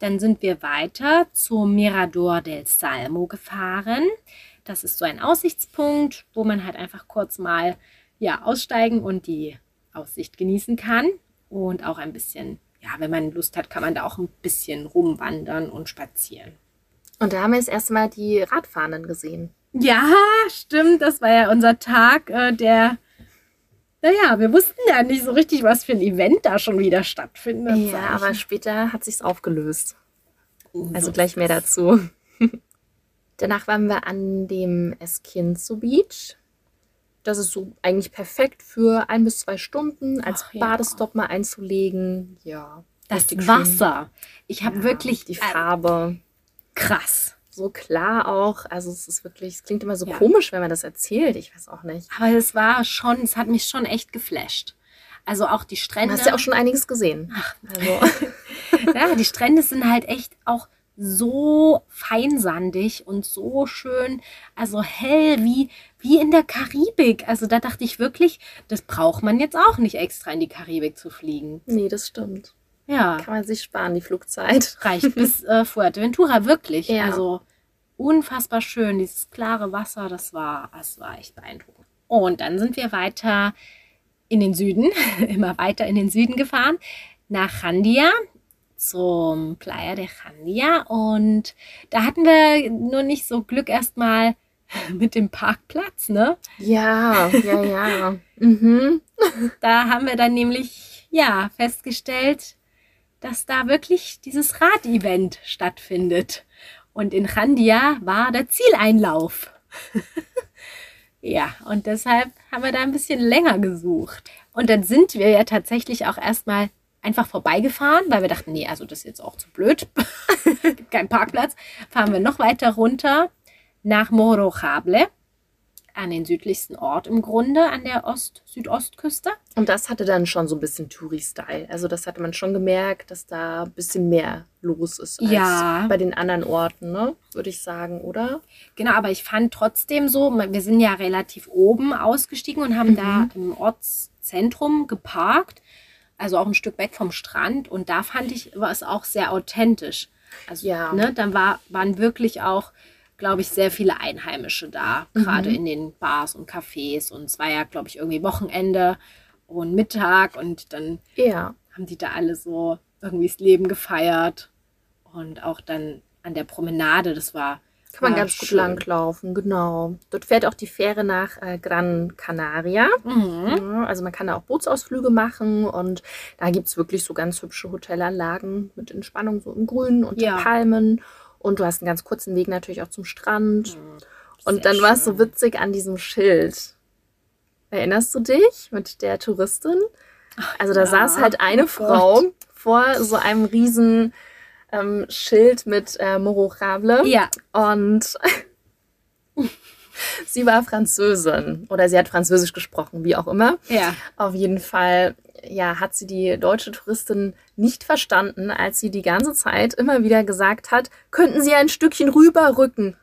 Dann sind wir weiter zum Mirador del Salmo gefahren. Das ist so ein Aussichtspunkt, wo man halt einfach kurz mal ja, aussteigen und die Aussicht genießen kann. Und auch ein bisschen, ja, wenn man Lust hat, kann man da auch ein bisschen rumwandern und spazieren. Und da haben wir das erste Mal die Radfahrenden gesehen. Ja, stimmt. Das war ja unser Tag, äh, der. Naja, wir wussten ja nicht so richtig, was für ein Event da schon wieder stattfindet. Ja, aber später hat sich's aufgelöst. Also So gleich mehr dazu. Danach waren wir an dem Esquinzo Beach. Das ist so eigentlich perfekt für ein bis zwei Stunden als Ach ja. Badestopp mal einzulegen. Ja. Das richtig schön. Wasser. Ich habe Ja, wirklich die äh, Farbe krass. so klar auch. Also es ist wirklich, es klingt immer so Ja. komisch, wenn man das erzählt. Ich weiß auch nicht. Aber es war schon, es hat mich schon echt geflasht. Also auch die Du Strände. hast ja auch schon einiges gesehen. Also, ja, die Strände sind halt echt auch so feinsandig und so schön, also hell wie, wie in der Karibik. Also da dachte ich wirklich, das braucht man jetzt auch nicht extra in die Karibik zu fliegen. nee, das stimmt. Ja, Kann man sich sparen, die Flugzeit. reicht bis äh, Fuerteventura, wirklich. Ja. Also unfassbar schön, dieses klare Wasser, das war, das war echt beeindruckend. Und dann sind wir weiter in den Süden, immer weiter in den Süden gefahren, nach Jandia, zum Playa de Jandia. Und da hatten wir nur nicht so Glück erstmal mit dem Parkplatz, ne? Ja, ja, ja. mhm. Da haben wir dann nämlich, ja, festgestellt, dass da wirklich dieses Radevent stattfindet. Und in Chandia war der Zieleinlauf. ja, und deshalb haben wir da ein bisschen länger gesucht. Und dann sind wir ja tatsächlich auch erstmal einfach vorbeigefahren, weil wir dachten, nee, also das ist jetzt auch zu blöd. Gibt keinen Parkplatz. Fahren wir noch weiter runter nach Morojable, an den südlichsten Ort im Grunde, an der Ost-Südostküste. Und das hatte dann schon so ein bisschen Touri-Style. Also das hatte man schon gemerkt, dass da ein bisschen mehr los ist als Ja. bei den anderen Orten, ne? Würde ich sagen, oder? Genau, aber ich fand trotzdem so, wir sind ja relativ oben ausgestiegen und haben da im Ortszentrum geparkt, also auch ein Stück weg vom Strand. Und da fand ich, war es auch sehr authentisch. Also, Ja. ne, dann war, waren wirklich auch, glaube ich, sehr viele Einheimische da, gerade in den Bars und Cafés. Und es war ja, glaube ich, irgendwie Wochenende und Mittag und dann Ja. haben die da alle so irgendwie das Leben gefeiert. Und auch dann an der Promenade, das war. Kann man war ganz gut schön. langlaufen, genau. Dort fährt auch die Fähre nach äh, Gran Canaria. Mhm. Also man kann da auch Bootsausflüge machen und da gibt es wirklich so ganz hübsche Hotelanlagen mit Entspannung, so im Grün und Ja. Palmen. Und du hast einen ganz kurzen Weg natürlich auch zum Strand. Und Sehr dann war es so witzig an diesem Schild. Erinnerst du dich mit der Touristin? Also da ja. saß halt eine Oh Frau vor so einem riesen ähm, Schild mit äh, Morojable. Ja, Und sie war Französin oder sie hat Französisch gesprochen, wie auch immer. ja. Auf jeden Fall, ja, hat sie die deutsche Touristin nicht verstanden, als sie die ganze Zeit immer wieder gesagt hat, könnten Sie ein Stückchen rüberrücken.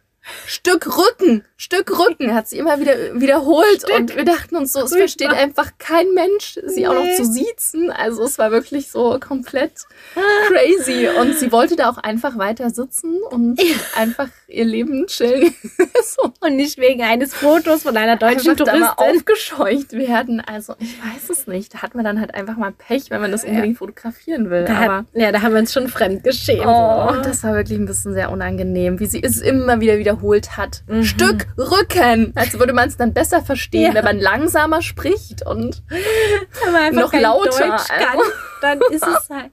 Stück Rücken, Stück Rücken, hat sie immer wieder wiederholt. Stück und wir dachten uns so, es Rücken. versteht einfach kein Mensch, sie auch noch Nee. zu siezen. Also es war wirklich so komplett crazy. Und sie wollte da auch einfach weiter sitzen und einfach ihr Leben chillen. so. Und nicht wegen eines Fotos von einer deutschen einfach da mal Touristin. aufgescheucht werden. Also ich weiß es nicht. Da hat man dann halt einfach mal Pech, wenn man das Ja. unbedingt fotografieren will. Da Aber hat, ja, da haben wir uns schon fremd geschämt. Oh, das war wirklich ein bisschen sehr unangenehm, wie sie es immer wieder wiederholt hat. Mhm. Stück Rücken. Als würde man es dann besser verstehen, Ja. wenn man langsamer spricht und noch lauter, kann, dann ist es halt.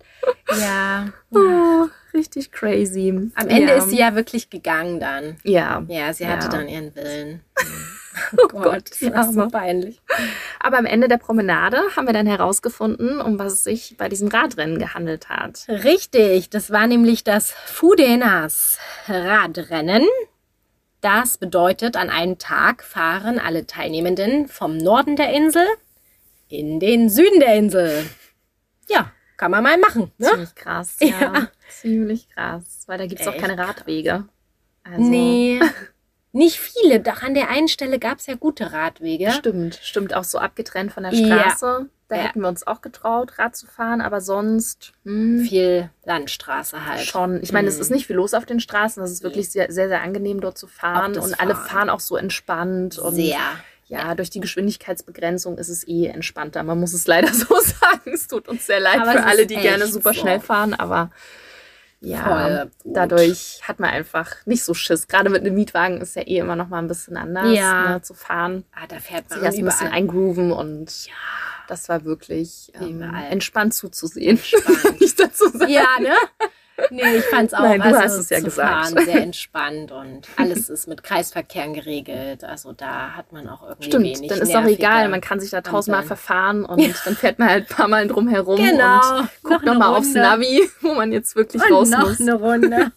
Ja. oh, richtig crazy. Am Ende ja. ist sie ja wirklich gegangen dann. Ja, Ja, sie hatte Ja. dann ihren Willen. oh Gott, das die war so Arme. peinlich. Aber am Ende der Promenade haben wir dann herausgefunden, um was es sich bei diesem Radrennen gehandelt hat. Richtig, das war nämlich das Fudenas Radrennen. Das bedeutet, an einem Tag fahren alle Teilnehmenden vom Norden der Insel in den Süden der Insel. Ja, kann man mal machen. Ne? Ziemlich krass, ja. Ja. Ziemlich krass, weil da gibt es auch keine Radwege. Also, Nee, nicht viele. Doch an der einen Stelle gab es ja gute Radwege. Stimmt, stimmt, auch so abgetrennt von der Ja. Da Ja. hätten wir uns auch getraut, Rad zu fahren, aber sonst hm, Viel Landstraße halt. schon. Ich meine, es Mhm. ist nicht viel los auf den Straßen. Es ist wirklich sehr, sehr, sehr angenehm, dort zu fahren. Und alle Fahren. fahren auch so entspannt. Und Sehr. ja, durch die Geschwindigkeitsbegrenzung ist es eh entspannter. Man muss es leider so sagen. Es tut uns sehr leid Aber für alle, die gerne super so. schnell fahren, aber ja, dadurch hat man einfach nicht so Schiss. Gerade mit einem Mietwagen ist ja eh immer noch mal ein bisschen anders Ja. ne, zu fahren. Ah, da fährt man sich erst ein bisschen eingrooven und das war wirklich ähm, entspannt zuzusehen. Entspannt. Nicht dazu sagen. Ja, ne? Nee, ich fand's auch. Nein, du also hast es ja gesagt. Fahren sehr entspannt und alles ist mit Kreisverkehren geregelt. Also da hat man auch irgendwie Stimmt, wenig dann ist auch egal, man kann sich da tausendmal verfahren und dann fährt man halt ein paar Mal drum herum Genau. und guckt nochmal aufs. Navi, wo man jetzt wirklich Und raus noch muss. eine Runde.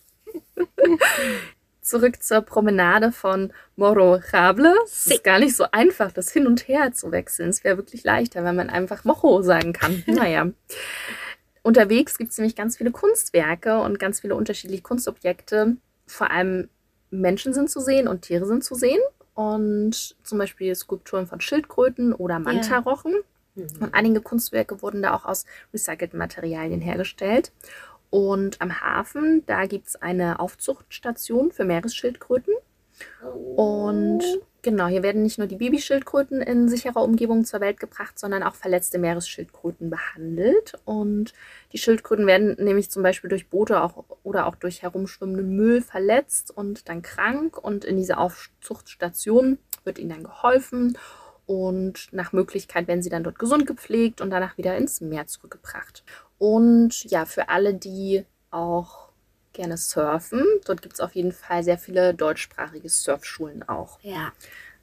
Zurück zur Promenade von Morro-Rable. Es ist gar nicht so einfach, das hin und her zu wechseln. Es wäre wirklich leichter, wenn man einfach Mocho sagen kann. Naja. Unterwegs gibt es nämlich ganz viele Kunstwerke und ganz viele unterschiedliche Kunstobjekte. Vor allem Menschen sind zu sehen und Tiere sind zu sehen. Und zum Beispiel Skulpturen von Schildkröten oder Mantarochen. Und einige Kunstwerke wurden da auch aus recycelten Materialien hergestellt. Und am Hafen, da gibt es eine Aufzuchtstation für Meeresschildkröten. Und genau, hier werden nicht nur die Babyschildkröten in sicherer Umgebung zur Welt gebracht, sondern auch verletzte Meeresschildkröten behandelt. Und die Schildkröten werden nämlich zum Beispiel durch Boote auch, oder auch durch herumschwimmenden Müll verletzt und dann krank. Und in dieser Aufzuchtstation wird ihnen dann geholfen. Und nach Möglichkeit werden sie dann dort gesund gepflegt und danach wieder ins Meer zurückgebracht. Und ja, für alle, die auch gerne surfen, dort gibt es auf jeden Fall sehr viele deutschsprachige Surfschulen auch. Ja.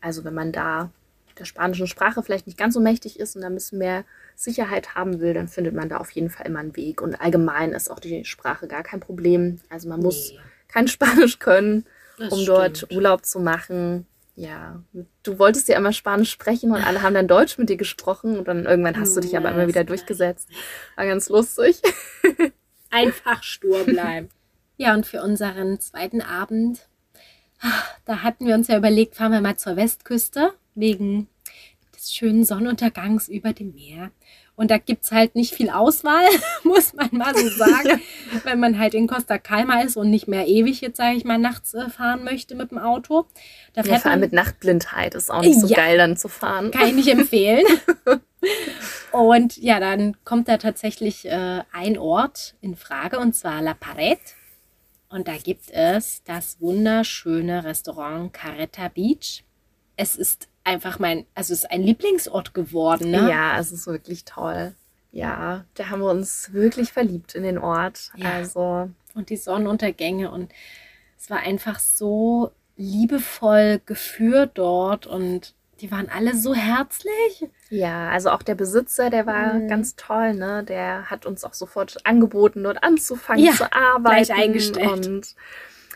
Also wenn man da der spanischen Sprache vielleicht nicht ganz so mächtig ist und da ein bisschen mehr Sicherheit haben will, dann findet man da auf jeden Fall immer einen Weg. Und allgemein ist auch die Sprache gar kein Problem. Also man muss Nee, kein Spanisch können, das um dort stimmt. Urlaub zu machen. Ja, du wolltest ja immer Spanisch sprechen und alle haben dann Deutsch mit dir gesprochen und dann irgendwann hast du dich aber immer wieder durchgesetzt. War ganz lustig. Einfach stur bleiben. ja, und für unseren zweiten Abend, ah, da hatten wir uns ja überlegt, fahren wir mal zur Westküste wegen des schönen Sonnenuntergangs über dem Meer. Und da gibt's halt nicht viel Auswahl, muss man mal so sagen, wenn man halt in Costa Calma ist und nicht mehr ewig jetzt, sage ich mal, nachts äh, fahren möchte mit dem Auto. Da Ja, vor allem mit Nachtblindheit ist auch nicht so Ja. geil dann zu fahren. kann ich nicht empfehlen. Und ja, dann kommt da tatsächlich äh, ein Ort in Frage und zwar La Pared. Und da gibt es das wunderschöne Restaurant Caretta Beach. Es ist einfach mein, also es ist ein Lieblingsort geworden. Ne? Ja, es ist wirklich toll. Ja, da haben wir uns wirklich verliebt in den Ort. Ja. Also, Und die Sonnenuntergänge und es war einfach so liebevoll geführt dort und die waren alle so herzlich. ja, also auch der Besitzer, der war Mhm. ganz toll, ne? Der hat uns auch sofort angeboten, dort anzufangen Ja, zu arbeiten. gleich eingestellt. Und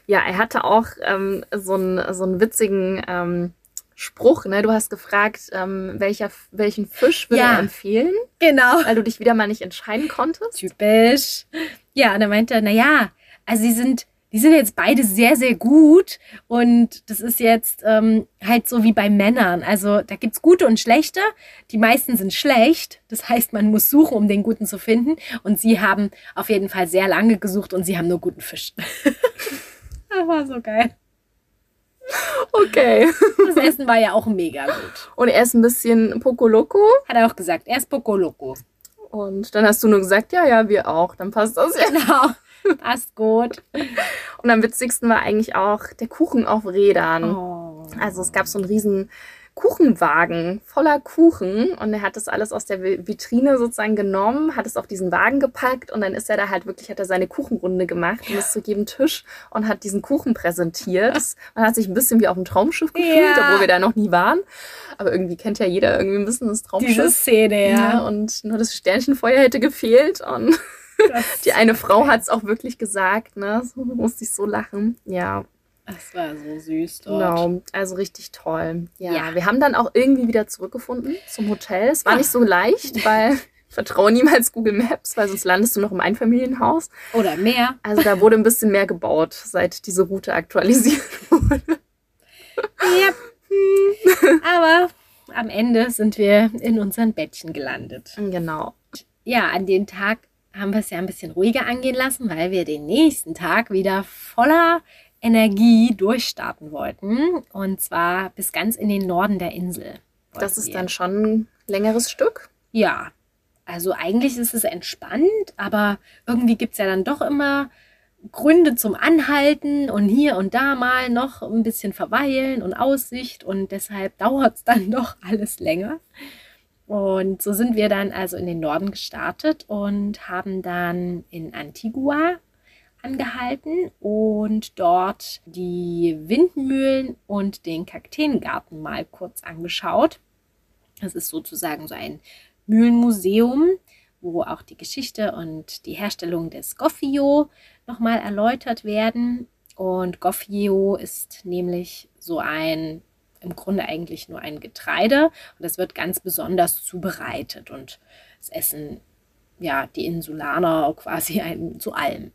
ja, er hatte auch ähm, so, einen, so einen witzigen ähm, Spruch, ne? Du hast gefragt, ähm, welcher, welchen Fisch würde Ja. er empfehlen, Genau. weil du dich wieder mal nicht entscheiden konntest. Typisch. Ja, und er meinte, na ja, also sie sind die sind jetzt beide sehr, sehr gut. Und das ist jetzt ähm, halt so wie bei Männern. Also da gibt's gute und schlechte. Die meisten sind schlecht. Das heißt, man muss suchen, um den guten zu finden. Und sie haben auf jeden Fall sehr lange gesucht und sie haben nur guten Fisch. das war so geil. Okay. Das Essen war ja auch mega gut. Und er ist ein bisschen Pokoloko. Hat er auch gesagt, er ist Poco Loco. Und dann hast du nur gesagt, ja, ja, wir auch. Dann passt das ja. Genau, passt gut. Und am witzigsten war eigentlich auch der Kuchen auf Rädern. Oh. Also es gab so einen riesen Kuchenwagen voller Kuchen und er hat das alles aus der Vi- Vitrine sozusagen genommen, hat es auf diesen Wagen gepackt und dann ist er da halt wirklich, hat er seine Kuchenrunde gemacht und ist zu jedem Tisch und hat diesen Kuchen präsentiert. Man hat sich ein bisschen wie auf dem Traumschiff gefühlt, Ja. obwohl wir da noch nie waren. Aber irgendwie kennt ja jeder irgendwie ein bisschen das Traumschiff. Diese Szene, ja. ja. und nur das Sternchenfeuer hätte gefehlt und die eine Frau hat es auch wirklich gesagt, ne? So musste ich so lachen. Ja, das war so süß dort. Genau, also richtig toll. Ja, Ja. wir haben dann auch irgendwie wieder zurückgefunden zum Hotel. Es war nicht so leicht, weil vertraue niemals Google Maps, weil sonst landest du noch im Einfamilienhaus. Oder mehr. Also da wurde ein bisschen mehr gebaut, seit diese Route aktualisiert wurde. Ja. Aber am Ende sind wir in unseren Bettchen gelandet. Genau. Ja, an dem Tag haben wir es ja ein bisschen ruhiger angehen lassen, weil wir den nächsten Tag wieder voller Energie durchstarten wollten. Und zwar bis ganz in den Norden der Insel. Das ist wir. dann schon ein längeres Stück. Ja, also eigentlich ist es entspannt, aber irgendwie gibt es ja dann doch immer Gründe zum Anhalten und hier und da mal noch ein bisschen verweilen und Aussicht und deshalb dauert es dann doch alles länger. Und so sind wir dann also in den Norden gestartet und haben dann in Antigua angehalten und dort die Windmühlen und den Kakteengarten mal kurz angeschaut. Das ist sozusagen so ein Mühlenmuseum, wo auch die Geschichte und die Herstellung des Goffio nochmal erläutert werden. Und Goffio ist nämlich so ein, im Grunde eigentlich nur ein Getreide und das wird ganz besonders zubereitet und es essen ja die Insulaner quasi ein, zu allem.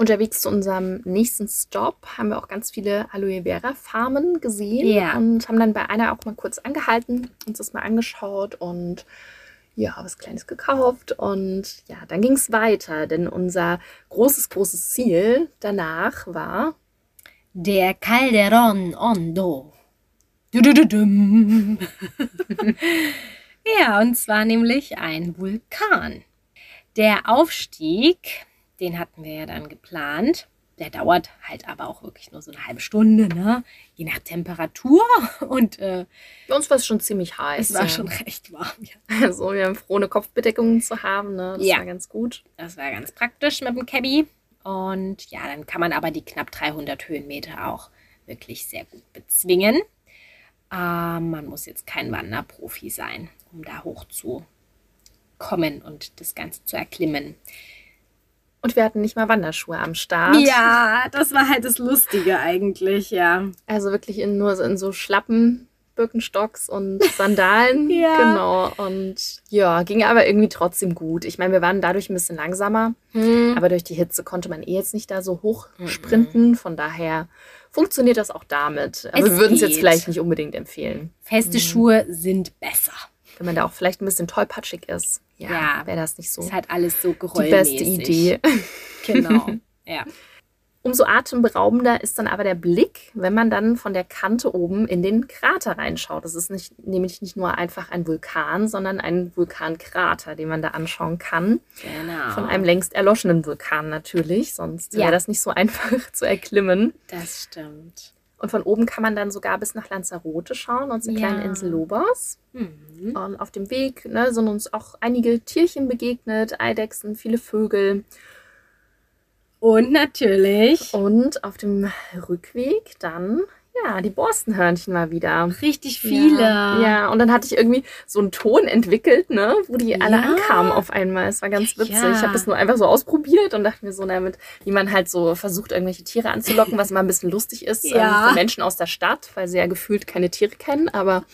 Unterwegs zu unserem nächsten Stop haben wir auch ganz viele Aloe Vera Farmen gesehen Ja. und haben dann bei einer auch mal kurz angehalten, uns das mal angeschaut und ja, was Kleines gekauft und ja, dann ging es weiter, denn unser großes, großes Ziel danach war Der Calderon Hondo. Dudududum. ja, und zwar nämlich ein Vulkan. Der Aufstieg, den hatten wir ja dann geplant. Der dauert halt aber auch wirklich nur so eine halbe Stunde, ne? Je nach Temperatur. Und äh, bei uns war es schon ziemlich heiß. es war ja. schon recht warm. Ja. Also wir haben froh, eine Kopfbedeckung zu haben, ne? Das Ja. war ganz gut. Das war ganz praktisch mit dem Cabby. Und ja, dann kann man aber die knapp 300 Höhenmeter auch wirklich sehr gut bezwingen. Ähm, man muss jetzt kein Wanderprofi sein, um da hoch zu kommen und das Ganze zu erklimmen. Und wir hatten nicht mal Wanderschuhe am Start. Ja, das war halt das Lustige eigentlich, ja. Also wirklich in, nur so in so Schlappen, Birkenstocks und Sandalen. Ja. Genau. Und ja, ging aber irgendwie trotzdem gut. Ich meine, wir waren dadurch ein bisschen langsamer, aber durch die Hitze konnte man eh jetzt nicht da so hoch Mhm. sprinten. Von daher funktioniert das auch damit. Aber Es wir würden es jetzt vielleicht nicht unbedingt empfehlen. Feste Schuhe sind besser. Wenn man da auch vielleicht ein bisschen tollpatschig ist. Ja, Ja. wäre das nicht so Ist halt alles so die geräummäßig. beste Idee. Genau. Ja. Umso atemberaubender ist dann aber der Blick, wenn man dann von der Kante oben in den Krater reinschaut. Das ist nicht, nämlich nicht nur einfach ein Vulkan, sondern ein Vulkankrater, den man da anschauen kann. Genau. Von einem längst erloschenen Vulkan natürlich, sonst Ja. wäre das nicht so einfach zu erklimmen. Das stimmt. Und von oben kann man dann sogar bis nach Lanzarote schauen und zur Ja. kleinen Insel Lobos. Mhm. Und auf dem Weg ne, sind uns auch einige Tierchen begegnet, Eidechsen, viele Vögel. Und natürlich Und auf dem Rückweg dann, ja, die Borstenhörnchen mal wieder. richtig viele. Ja, ja, und dann hatte ich irgendwie so einen Ton entwickelt, ne, wo die alle Ja. ankamen auf einmal. Es war ganz witzig. Ja. Ich habe das nur einfach so ausprobiert und dachte mir so, damit, wie man halt so versucht, irgendwelche Tiere anzulocken, was immer ein bisschen lustig ist Ja. ähm, für Menschen aus der Stadt, weil sie ja gefühlt keine Tiere kennen. Aber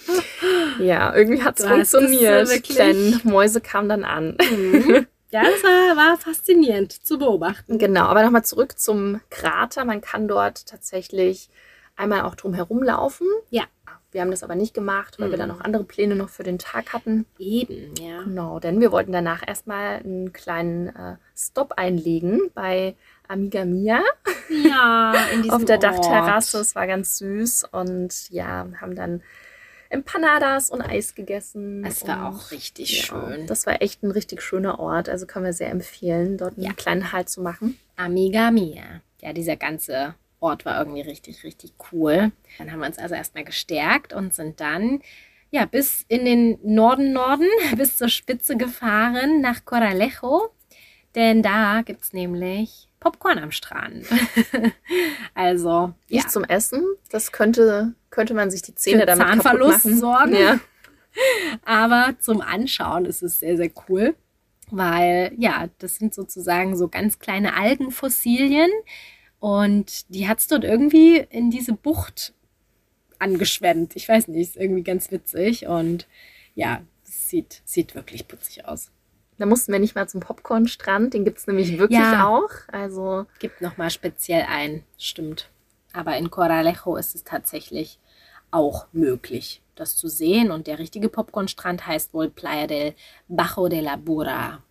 ja, irgendwie hat es Du äh, funktioniert. Denn Mäuse kamen dann an. Mhm. Ja, das war, war faszinierend zu beobachten. Genau, aber nochmal zurück zum Krater. Man kann dort tatsächlich einmal auch drum herum laufen. Ja. Wir haben das aber nicht gemacht, weil wir Mhm. dann noch andere Pläne noch für den Tag hatten. Eben, ja. Genau, denn wir wollten danach erstmal einen kleinen äh, Stop einlegen bei Amiga Mia Ja, in diesem auf der Ort. Dachterrasse. Es war ganz süß und ja, haben dann Empanadas und Eis gegessen. Es war auch richtig ja, schön. Das war echt ein richtig schöner Ort. Also können wir sehr empfehlen, dort einen Ja. kleinen Halt zu machen. Amiga Mia. Ja, dieser ganze Ort war irgendwie richtig, richtig cool. Dann haben wir uns also erstmal gestärkt und sind dann ja bis in den Norden, Norden, bis zur Spitze gefahren nach Coralejo. Denn da gibt es nämlich Popcorn am Strand. also, Nicht ja, zum Essen. Das könnte, könnte man sich die Zähne Für damit Zahnverlust kaputt machen. sorgen. Ja. aber zum Anschauen ist es sehr, sehr cool. Weil, ja, das sind sozusagen so ganz kleine Algenfossilien. Und die hat es dort irgendwie in diese Bucht angeschwemmt. Ich weiß nicht, ist irgendwie ganz witzig. Und ja, es sieht, sieht wirklich putzig aus. Da mussten wir nicht mal zum Popcornstrand. Den gibt es nämlich wirklich Ja. auch. Also Gibt nochmal speziell ein, stimmt. Aber in Coralejo ist es tatsächlich auch möglich, das zu sehen. Und der richtige Popcornstrand heißt wohl Playa del Bajo de la Bura.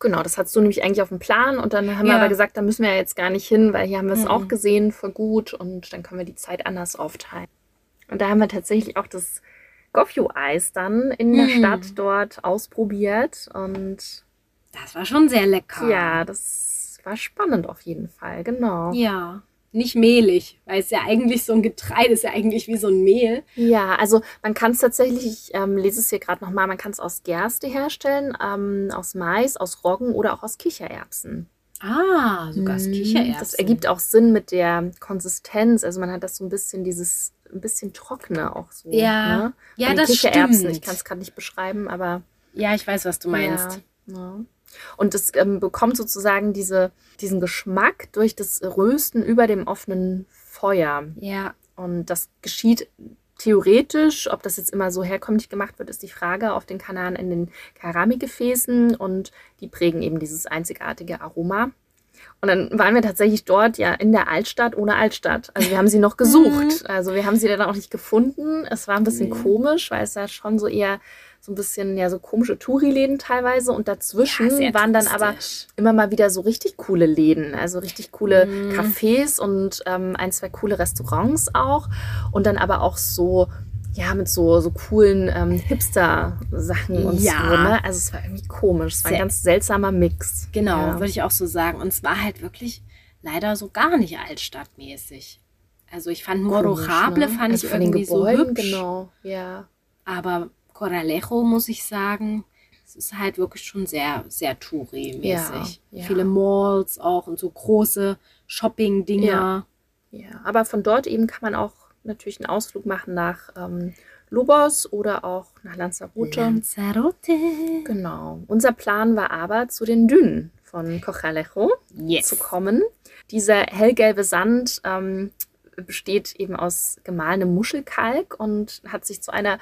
Genau, das hattest du nämlich eigentlich auf dem Plan und dann haben wir Ja. aber gesagt, da müssen wir jetzt gar nicht hin, weil hier haben wir es Mhm. auch gesehen, voll gut und dann können wir die Zeit anders aufteilen. Und da haben wir tatsächlich auch das Gofio-Eis dann in der Mhm. Stadt dort ausprobiert und Das war schon sehr lecker. ja, das war spannend auf jeden Fall, genau. Ja. Nicht mehlig, weil es ja eigentlich so ein Getreide ist ja eigentlich wie so ein Mehl. Ja, also man kann es tatsächlich, ich ähm, lese es hier gerade nochmal, man kann es aus Gerste herstellen, ähm, aus Mais, aus Roggen oder auch aus Kichererbsen. Ah, sogar aus Mhm. Kichererbsen. Das ergibt auch Sinn mit der Konsistenz. Also man hat das so ein bisschen dieses, ein bisschen trockene auch so. Ja. ne? Ja, das Kichererbsen. stimmt. Ich kann es gerade nicht beschreiben, aber Ja, ich weiß, was du meinst. Ja, ja. Und es ähm, bekommt sozusagen diese, diesen Geschmack durch das Rösten über dem offenen Feuer. Ja. Und das geschieht theoretisch, ob das jetzt immer so herkömmlich gemacht wird, ist die Frage auf den Kanaren in den Keramikgefäßen und die prägen eben dieses einzigartige Aroma. Und dann waren wir tatsächlich dort ja in der Altstadt ohne Altstadt. Also wir haben sie noch gesucht. Also wir haben sie dann auch nicht gefunden. Es war ein bisschen Mhm. komisch, weil es da schon so eher so ein bisschen ja so komische Touri-Läden teilweise und dazwischen Ja, waren dann aber immer mal wieder so richtig coole Läden, also richtig coole Mhm. Cafés und ähm, ein, zwei coole Restaurants auch. Und dann aber auch so, ja, mit so, so coolen ähm, Hipster-Sachen und Ja. so. Ne? Also es war irgendwie komisch. Es war ein ganz seltsamer Mix. Genau, Ja. würde ich auch so sagen. Und es war halt wirklich leider so gar nicht altstadtmäßig. Also ich fand Komisch, ne? fand also ich irgendwie so hübsch. genau. Ja. Aber Coralejo, muss ich sagen, es ist halt wirklich schon sehr, sehr Touri-mäßig. Ja, ja. Viele Malls auch und so große Shopping-Dinger. ja. Aber von dort eben kann man auch natürlich einen Ausflug machen nach ähm, Lobos oder auch nach Lanzarote. Lanzarote. Genau. Unser Plan war aber, zu den Dünen von Cochalejo Yes. zu kommen. Dieser hellgelbe Sand ähm, besteht eben aus gemahlenem Muschelkalk und hat sich zu einer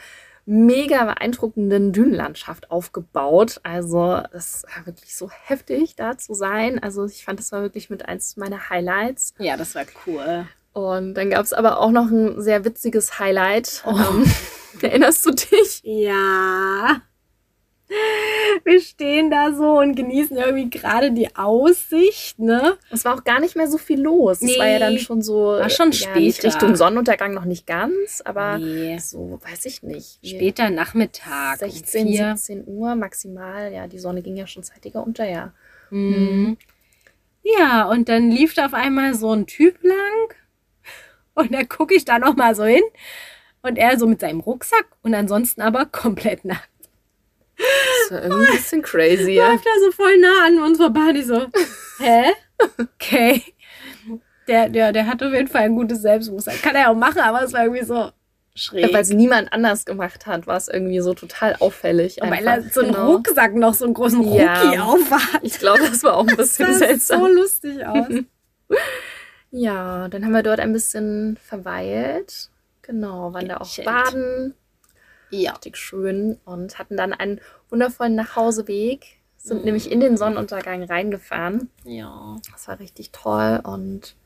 mega beeindruckenden Dünenlandschaft aufgebaut. Also es war wirklich so heftig, da zu sein. Also ich fand, das war wirklich mit eins meiner Highlights. Ja, das war cool. Und dann gab es aber auch noch ein sehr witziges Highlight. Oh. Ähm, erinnerst du dich? Ja. Wir stehen da so und genießen irgendwie gerade die Aussicht, ne? Es war auch gar nicht mehr so viel los. Es war ja dann Nee, schon so war schon ja, später. Richtung Sonnenuntergang noch nicht ganz, aber Nee. so weiß ich nicht. Später Nachmittag. 16, um vier. 17 Uhr maximal. Ja, die Sonne ging ja schon zeitiger unter, ja. Mhm. Ja, und dann lief da auf einmal so ein Typ lang. Und da gucke ich da noch mal so hin. Und er so mit seinem Rucksack und ansonsten aber komplett nackt. Das war irgendwie ein bisschen crazy, ja. Läuft da so voll nah an uns vorbei. Und ich so, hä? Okay. Der, der, der hat auf jeden Fall ein gutes Selbstbewusstsein. Kann er auch machen, aber es war irgendwie so schräg. Weil es niemand anders gemacht hat, war es irgendwie so total auffällig. Und weil er einfach. so einen Genau. Rucksack noch, so einen großen Ja. Rucki auf hat. Ich glaube, das war auch ein Das bisschen sah seltsam. so lustig aus. Ja, dann haben wir dort ein bisschen verweilt. Genau, waren da auch baden. Ja. richtig schön und hatten dann einen wundervollen Nachhauseweg. sind nämlich in den Sonnenuntergang reingefahren. Ja. Das war richtig toll und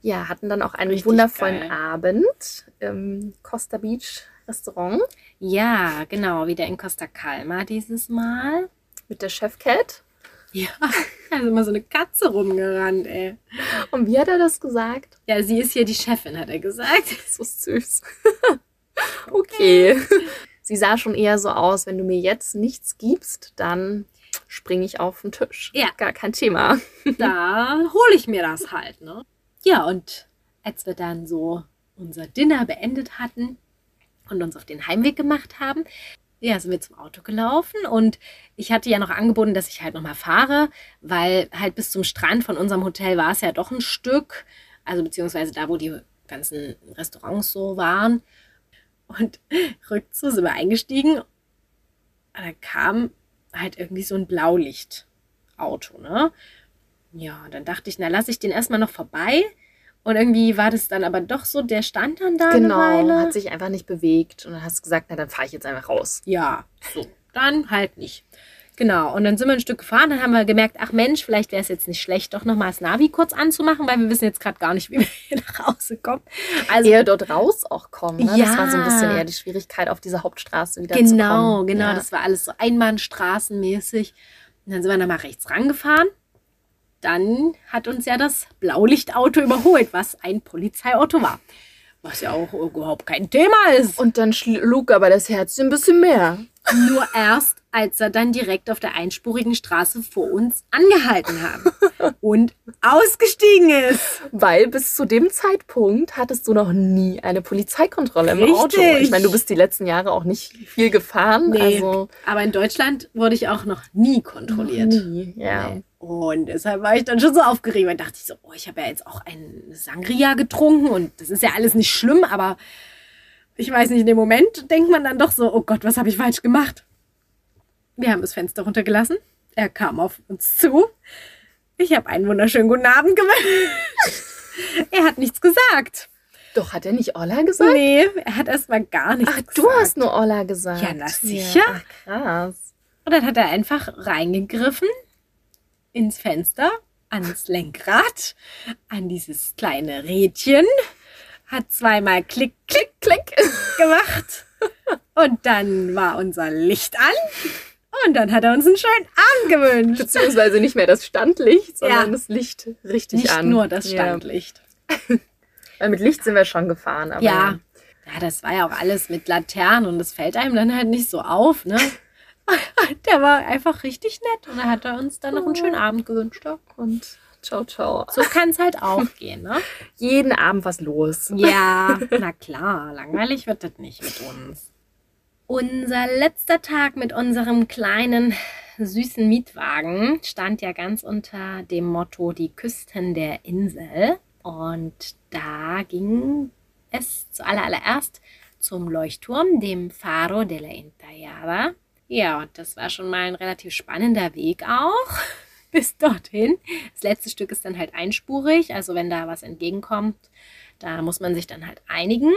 ja, hatten dann auch einen Richtig wundervollen geil. Abend im Costa Beach Restaurant Ja, genau, wieder in Costa Calma dieses Mal. mit der Chefcat. Ja, ist immer so eine Katze rumgerannt, ey. Und wie hat er das gesagt? Ja, sie ist hier die Chefin, hat er gesagt. So süß. okay. Sie sah schon eher so aus, wenn du mir jetzt nichts gibst, dann springe ich auf den Tisch. Ja. Gar kein Thema. Da hole ich mir das halt, ne? Ja, und als wir dann so unser Dinner beendet hatten und uns auf den Heimweg gemacht haben, ja, sind wir zum Auto gelaufen und ich hatte ja noch angeboten, dass ich halt nochmal fahre, weil halt bis zum Strand von unserem Hotel war es ja doch ein Stück, also beziehungsweise da, wo die ganzen Restaurants so waren. Und rückzu sind wir eingestiegen und dann kam halt irgendwie so ein Blaulichtauto, ne? Ja, und dann dachte ich, na, lasse ich den erstmal noch vorbei. Und irgendwie war das dann aber doch so, der stand dann da genau. eine Weile. Hat sich einfach nicht bewegt. Und dann hast du gesagt, na, dann fahre ich jetzt einfach raus. Ja, so. Dann halt nicht. Genau. Und dann sind wir ein Stück gefahren. Dann haben wir gemerkt, ach Mensch, vielleicht wäre es jetzt nicht schlecht, doch nochmal das Navi kurz anzumachen, weil wir wissen jetzt gerade gar nicht, wie wir hier nach Hause kommen. Also Eher dort raus auch kommen. Ne? Das Ja. war so ein bisschen eher die Schwierigkeit, auf diese Hauptstraße wieder zu kommen. genau, genau. Ja. Das war alles so einbahnstraßenmäßig. Und dann sind wir dann mal rechts rangefahren. Dann hat uns ja das Blaulichtauto überholt, was ein Polizeiauto war. Was ja auch überhaupt kein Thema ist. Und dann schlug aber das Herz ein bisschen mehr. Nur erst, als er dann direkt auf der einspurigen Straße vor uns angehalten hat und ausgestiegen ist. Weil bis zu dem Zeitpunkt hattest du noch nie eine Polizeikontrolle im Richtig. Auto. Ich meine, du bist die letzten Jahre auch nicht viel gefahren. Nee, Also aber in Deutschland wurde ich auch noch nie kontrolliert. nie. Ja. Nee. Und deshalb war ich dann schon so aufgeregt. Dann dachte ich so, oh, ich habe ja jetzt auch einen Sangria getrunken und das ist ja alles nicht schlimm, aber ich weiß nicht, in dem Moment denkt man dann doch so, oh Gott, was habe ich falsch gemacht? Wir haben das Fenster runtergelassen. Er kam auf uns zu. Ich habe einen wunderschönen guten Abend gewünscht. er hat nichts gesagt. Doch, hat er nicht Olla gesagt? Nee, er hat erst mal gar nichts Ach, gesagt. du hast nur Olla gesagt. Ja, na sicher. Ach, krass. Und dann hat er einfach reingegriffen ins Fenster, ans Lenkrad, an dieses kleine Rädchen, hat zweimal Klick, Klick, Klick gemacht. Und dann war unser Licht an. Und dann hat er uns einen schönen Abend gewünscht. Beziehungsweise nicht mehr das Standlicht, sondern Ja. das Licht richtig Nicht an. nur das Ja. Standlicht. Weil mit Licht sind wir schon gefahren. Aber Ja. Ja, das war ja auch alles mit Laternen und das fällt einem dann halt nicht so auf, ne? Der war einfach richtig nett und da hat er uns dann noch einen schönen Abend gewünscht. Und ciao, ciao. So kann es halt auch gehen, ne? Jeden Abend was los. Ja, na klar, langweilig wird das nicht mit uns. Unser letzter Tag mit unserem kleinen süßen Mietwagen stand ja ganz unter dem Motto die Küsten der Insel. Und da ging es zuallererst zum Leuchtturm, dem Faro de la Intallada. Ja, und das war schon mal ein relativ spannender Weg auch bis dorthin. Das letzte Stück ist dann halt einspurig, also wenn da was entgegenkommt, da muss man sich dann halt einigen.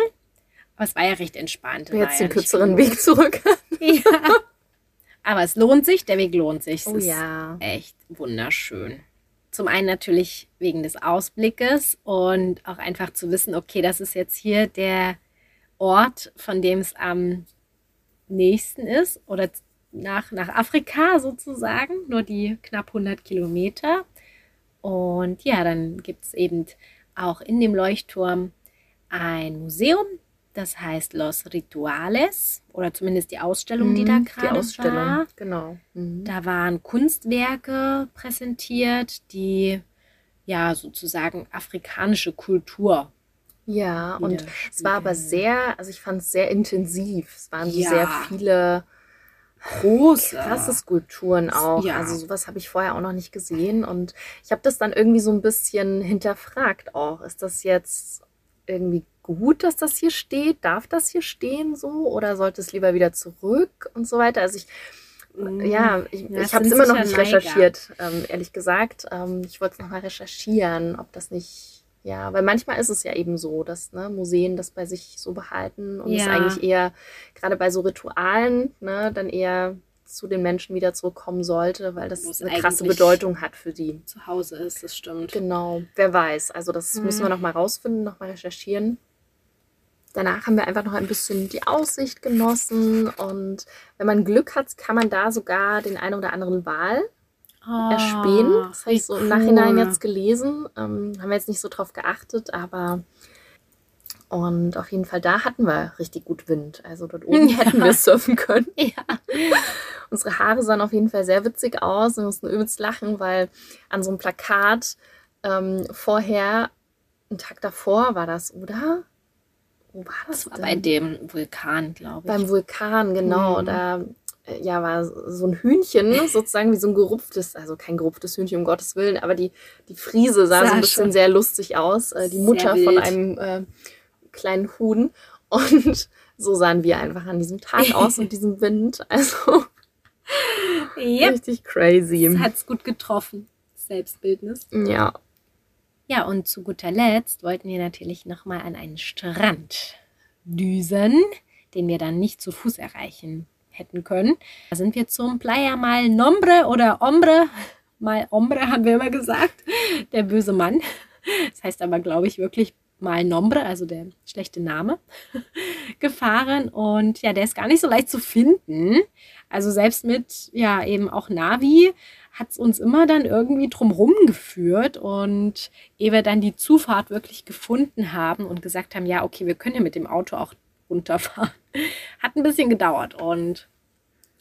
Aber es war ja recht entspannt. Wer jetzt den kürzeren Weg zurück hat. Ja. Aber es lohnt sich, der Weg lohnt sich. Es Oh ist ja. echt wunderschön. Zum einen natürlich wegen des Ausblickes und auch einfach zu wissen, okay, das ist jetzt hier der Ort, von dem es am nächsten ist oder nach, nach Afrika sozusagen, nur die knapp 100 Kilometer. Und ja, dann gibt es eben auch in dem Leuchtturm ein Museum, das heißt Los Rituales oder zumindest die Ausstellung, die da Mhm, gerade Die Ausstellung, war. genau. Mhm. Da waren Kunstwerke präsentiert, die ja sozusagen afrikanische Kultur. Ja, und es war aber sehr, also ich fand es sehr intensiv. Es waren so Ja. sehr viele Große. krasse Skulpturen auch. Ja. Also sowas habe ich vorher auch noch nicht gesehen. Und ich habe das dann irgendwie so ein bisschen hinterfragt auch. Ist das jetzt irgendwie gut, dass das hier steht? Darf das hier stehen so? Oder sollte es lieber wieder zurück und so weiter? Also ich, ja, ich, Ja, ich es habe es immer noch nicht recherchiert, ähm, ehrlich gesagt. Ähm, ich wollte es nochmal recherchieren, ob das nicht, ja, weil manchmal ist es ja eben so, dass ne, Museen das bei sich so behalten und es Ja. eigentlich eher, gerade bei so Ritualen, ne, dann eher zu den Menschen wieder zurückkommen sollte, weil das es eine krasse Bedeutung hat für die. Zu Hause ist, das stimmt. Genau, wer weiß. Also das Mhm. müssen wir noch mal rausfinden, noch mal recherchieren. Danach haben wir einfach noch ein bisschen die Aussicht genossen und wenn man Glück hat, kann man da sogar den einen oder anderen Wal erspähen. Das habe ich so im Nachhinein jetzt gelesen. Ähm, haben wir jetzt nicht so drauf geachtet, aber und auf jeden Fall da hatten wir richtig gut Wind. Also dort oben Ja. hätten wir surfen können. Ja. Unsere Haare sahen auf jeden Fall sehr witzig aus. Wir mussten übelst lachen, weil an so einem Plakat ähm, vorher, einen Tag davor war das, oder? Wo war das? Das war bei dem Vulkan, glaube ich. Beim Vulkan, genau. Mhm. Da ja, war so ein Hühnchen, sozusagen wie so ein gerupftes, also kein gerupftes Hühnchen, um Gottes Willen, aber die, die Friese sah, Sah so ein bisschen schon sehr lustig aus. Äh, die Mutter von einem äh, kleinen Huhn. Und so sahen wir einfach an diesem Tag aus und diesem Wind. Also Yep. richtig crazy. Das hat's gut getroffen. Selbstbildnis. Ja, Ja, und zu guter Letzt wollten wir natürlich nochmal an einen Strand düsen, den wir dann nicht zu Fuß erreichen hätten können. Da sind wir zum Playa Mal Nombre oder Ombre. Mal Ombre haben wir immer gesagt. Der böse Mann. Das heißt aber, glaube ich, wirklich Mal Nombre, also der schlechte Name, gefahren. Und ja, der ist gar nicht so leicht zu finden. Also selbst mit, ja, eben auch Navi hat es uns immer dann irgendwie drumherum geführt. Und ehe wir dann die Zufahrt wirklich gefunden haben und gesagt haben, ja, okay, wir können ja mit dem Auto auch runterfahren, hat ein bisschen gedauert und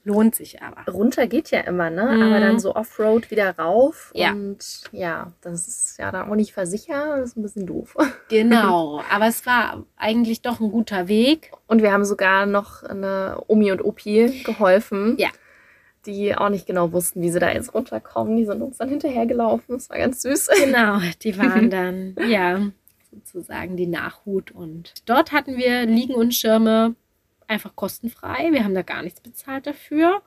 lohnt sich aber. runter geht ja immer, ne? Mhm. Aber dann so Offroad wieder rauf. Ja. Und ja, das ist ja dann auch nicht versichert. Das ist ein bisschen doof. Genau, aber es war eigentlich doch ein guter Weg. Und wir haben sogar noch eine Omi und Opi geholfen. Ja. Die auch nicht genau wussten, wie sie da jetzt runterkommen. Die sind uns dann hinterhergelaufen. Das war ganz süß. Genau, die waren dann, ja, sozusagen die Nachhut. Und dort hatten wir Liegen und Schirme einfach kostenfrei. Wir haben da gar nichts bezahlt dafür.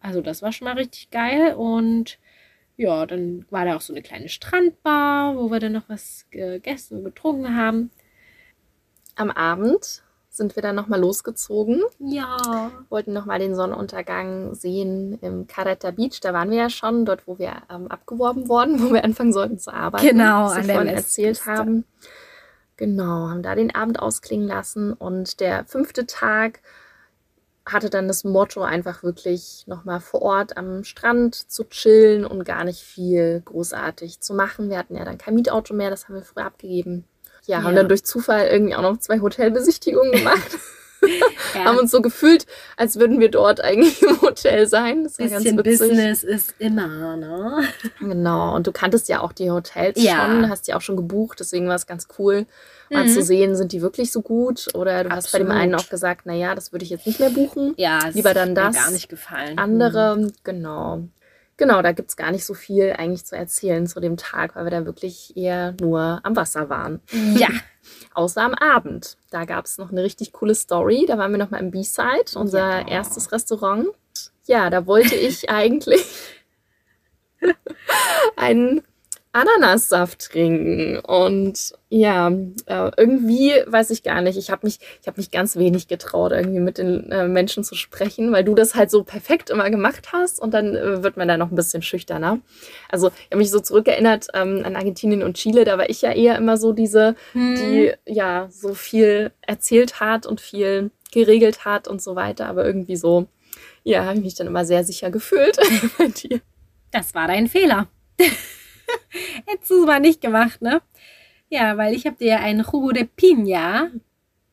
Also das war schon mal richtig geil. Und ja, dann war da auch so eine kleine Strandbar, wo wir dann noch was gegessen und getrunken haben. Am Abend sind wir dann nochmal losgezogen. Ja. Wollten nochmal den Sonnenuntergang sehen im Carreta Beach. Da waren wir ja schon, dort, wo wir ähm, abgeworben wurden, wo wir anfangen sollten zu arbeiten. Genau, was wir an der vorhin erzählt haben. Genau, haben da den Abend ausklingen lassen. Und der fünfte Tag hatte dann das Motto, einfach wirklich nochmal vor Ort am Strand zu chillen und gar nicht viel großartig zu machen. Wir hatten ja dann kein Mietauto mehr, das haben wir früher abgegeben. Ja, haben Ja. dann durch Zufall irgendwie auch noch zwei Hotelbesichtigungen gemacht. Ja. haben uns so gefühlt, als würden wir dort eigentlich im Hotel sein. Das war bisschen ganz witzig. Business ist immer, ne? Genau. Und du kanntest ja auch die Hotels Ja. schon, hast die auch schon gebucht, deswegen war es ganz cool, mal Mhm. zu sehen, sind die wirklich so gut? Oder du hast bei dem Absolut. einen auch gesagt, naja, das würde ich jetzt nicht mehr buchen. Ja, Lieber dann hat mir das. gar nicht gefallen. Andere, genau. Genau, da gibt es gar nicht so viel eigentlich zu erzählen zu dem Tag, weil wir da wirklich eher nur am Wasser waren. Ja, Außer am Abend. Da gab es noch eine richtig coole Story. Da waren wir noch mal im B-Side, unser Ja. erstes Restaurant. Ja, da wollte ich eigentlich einen Ananassaft trinken. Und ja, äh, irgendwie weiß ich gar nicht. Ich habe mich, ich habe mich ganz wenig getraut, irgendwie mit den äh, Menschen zu sprechen, weil du das halt so perfekt immer gemacht hast und dann äh, wird man da noch ein bisschen schüchterner. Also ich habe mich so zurückerinnert ähm, an Argentinien und Chile. Da war ich ja eher immer so diese die ja so viel erzählt hat und viel geregelt hat und so weiter. Aber irgendwie so, ja, habe ich mich dann immer sehr sicher gefühlt bei dir. Das war dein Fehler. Hättest du es mal nicht gemacht, ne? Ja, weil ich habe dir einen Jugo de Piña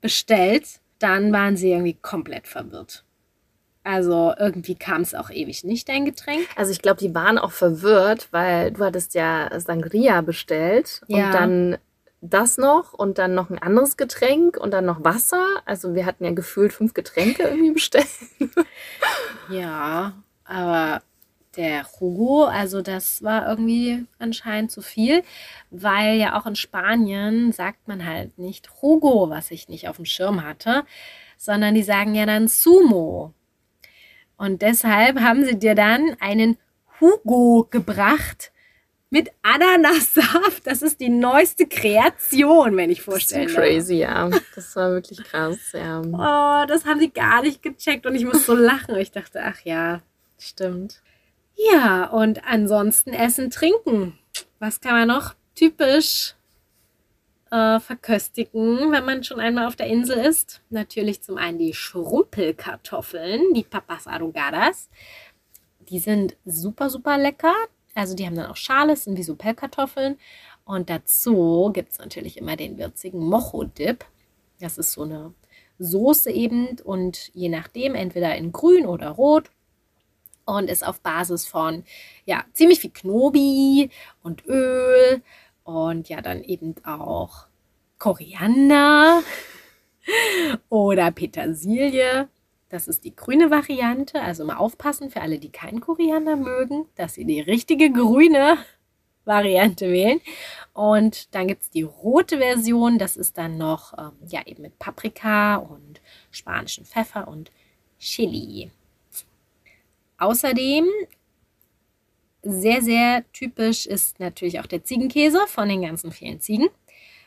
bestellt. Dann waren sie irgendwie komplett verwirrt. Also irgendwie kam es auch ewig nicht, dein Getränk. Also ich glaube, die waren auch verwirrt, weil du hattest ja Sangria bestellt Ja. und dann das noch und dann noch ein anderes Getränk und dann noch Wasser. Also wir hatten ja gefühlt fünf Getränke irgendwie bestellt. Ja, aber der Jugo, also das war irgendwie anscheinend zu viel, weil ja auch in Spanien sagt man halt nicht Jugo, was ich nicht auf dem Schirm hatte, sondern die sagen ja dann Sumo. Und deshalb haben sie dir dann einen Hugo gebracht mit Ananassaft. Das ist die neueste Kreation, wenn ich Das ist crazy, ja. Das war wirklich krass, ja. Oh, das haben sie gar nicht gecheckt und ich muss so lachen. Ich dachte, ach ja, Stimmt. Ja, und ansonsten Essen, Trinken. Was kann man noch typisch äh, verköstigen, wenn man schon einmal auf der Insel ist? Natürlich zum einen die Schrumpelkartoffeln, die Papas Arrugadas. Die sind super, super lecker. Also die haben dann auch Schale, sind wie so Pellkartoffeln. Und dazu gibt es natürlich immer den würzigen Mocho-Dip. Das ist so eine Soße eben und je nachdem entweder in grün oder rot und ist auf Basis von ja ziemlich viel Knobi und Öl und ja dann eben auch Koriander oder Petersilie. Das ist die grüne Variante. Also mal aufpassen für alle, die keinen Koriander mögen, dass sie die richtige grüne Variante wählen. Und dann gibt es die rote Version. Das ist dann noch ähm, ja eben mit Paprika und spanischen Pfeffer und Chili. Außerdem sehr, sehr typisch ist natürlich auch der Ziegenkäse von den ganzen vielen Ziegen.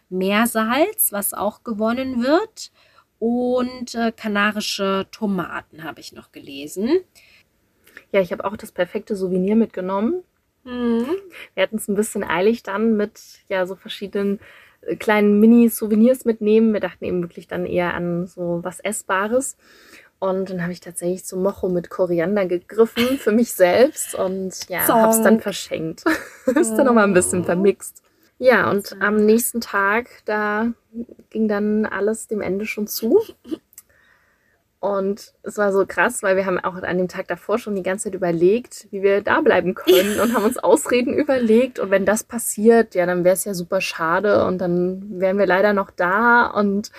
Meersalz, was auch gewonnen wird. Und äh, kanarische Tomaten habe ich noch gelesen. Ja, ich habe auch das perfekte Souvenir mitgenommen. Mhm. Wir hatten es ein bisschen eilig dann mit ja so verschiedenen äh, kleinen Mini-Souvenirs mitnehmen. Wir dachten eben wirklich dann eher an so was Essbares. Und dann habe ich tatsächlich zum Mocho mit Koriander gegriffen für mich selbst und ja, habe es dann verschenkt. Ist dann nochmal ein bisschen vermixt. Ja, und am nächsten Tag, da ging dann alles dem Ende schon zu. Und es war so krass, weil wir haben auch an dem Tag davor schon die ganze Zeit überlegt, wie wir da bleiben können und haben uns Ausreden überlegt. Und wenn das passiert, ja, dann wäre es ja super schade und dann wären wir leider noch da und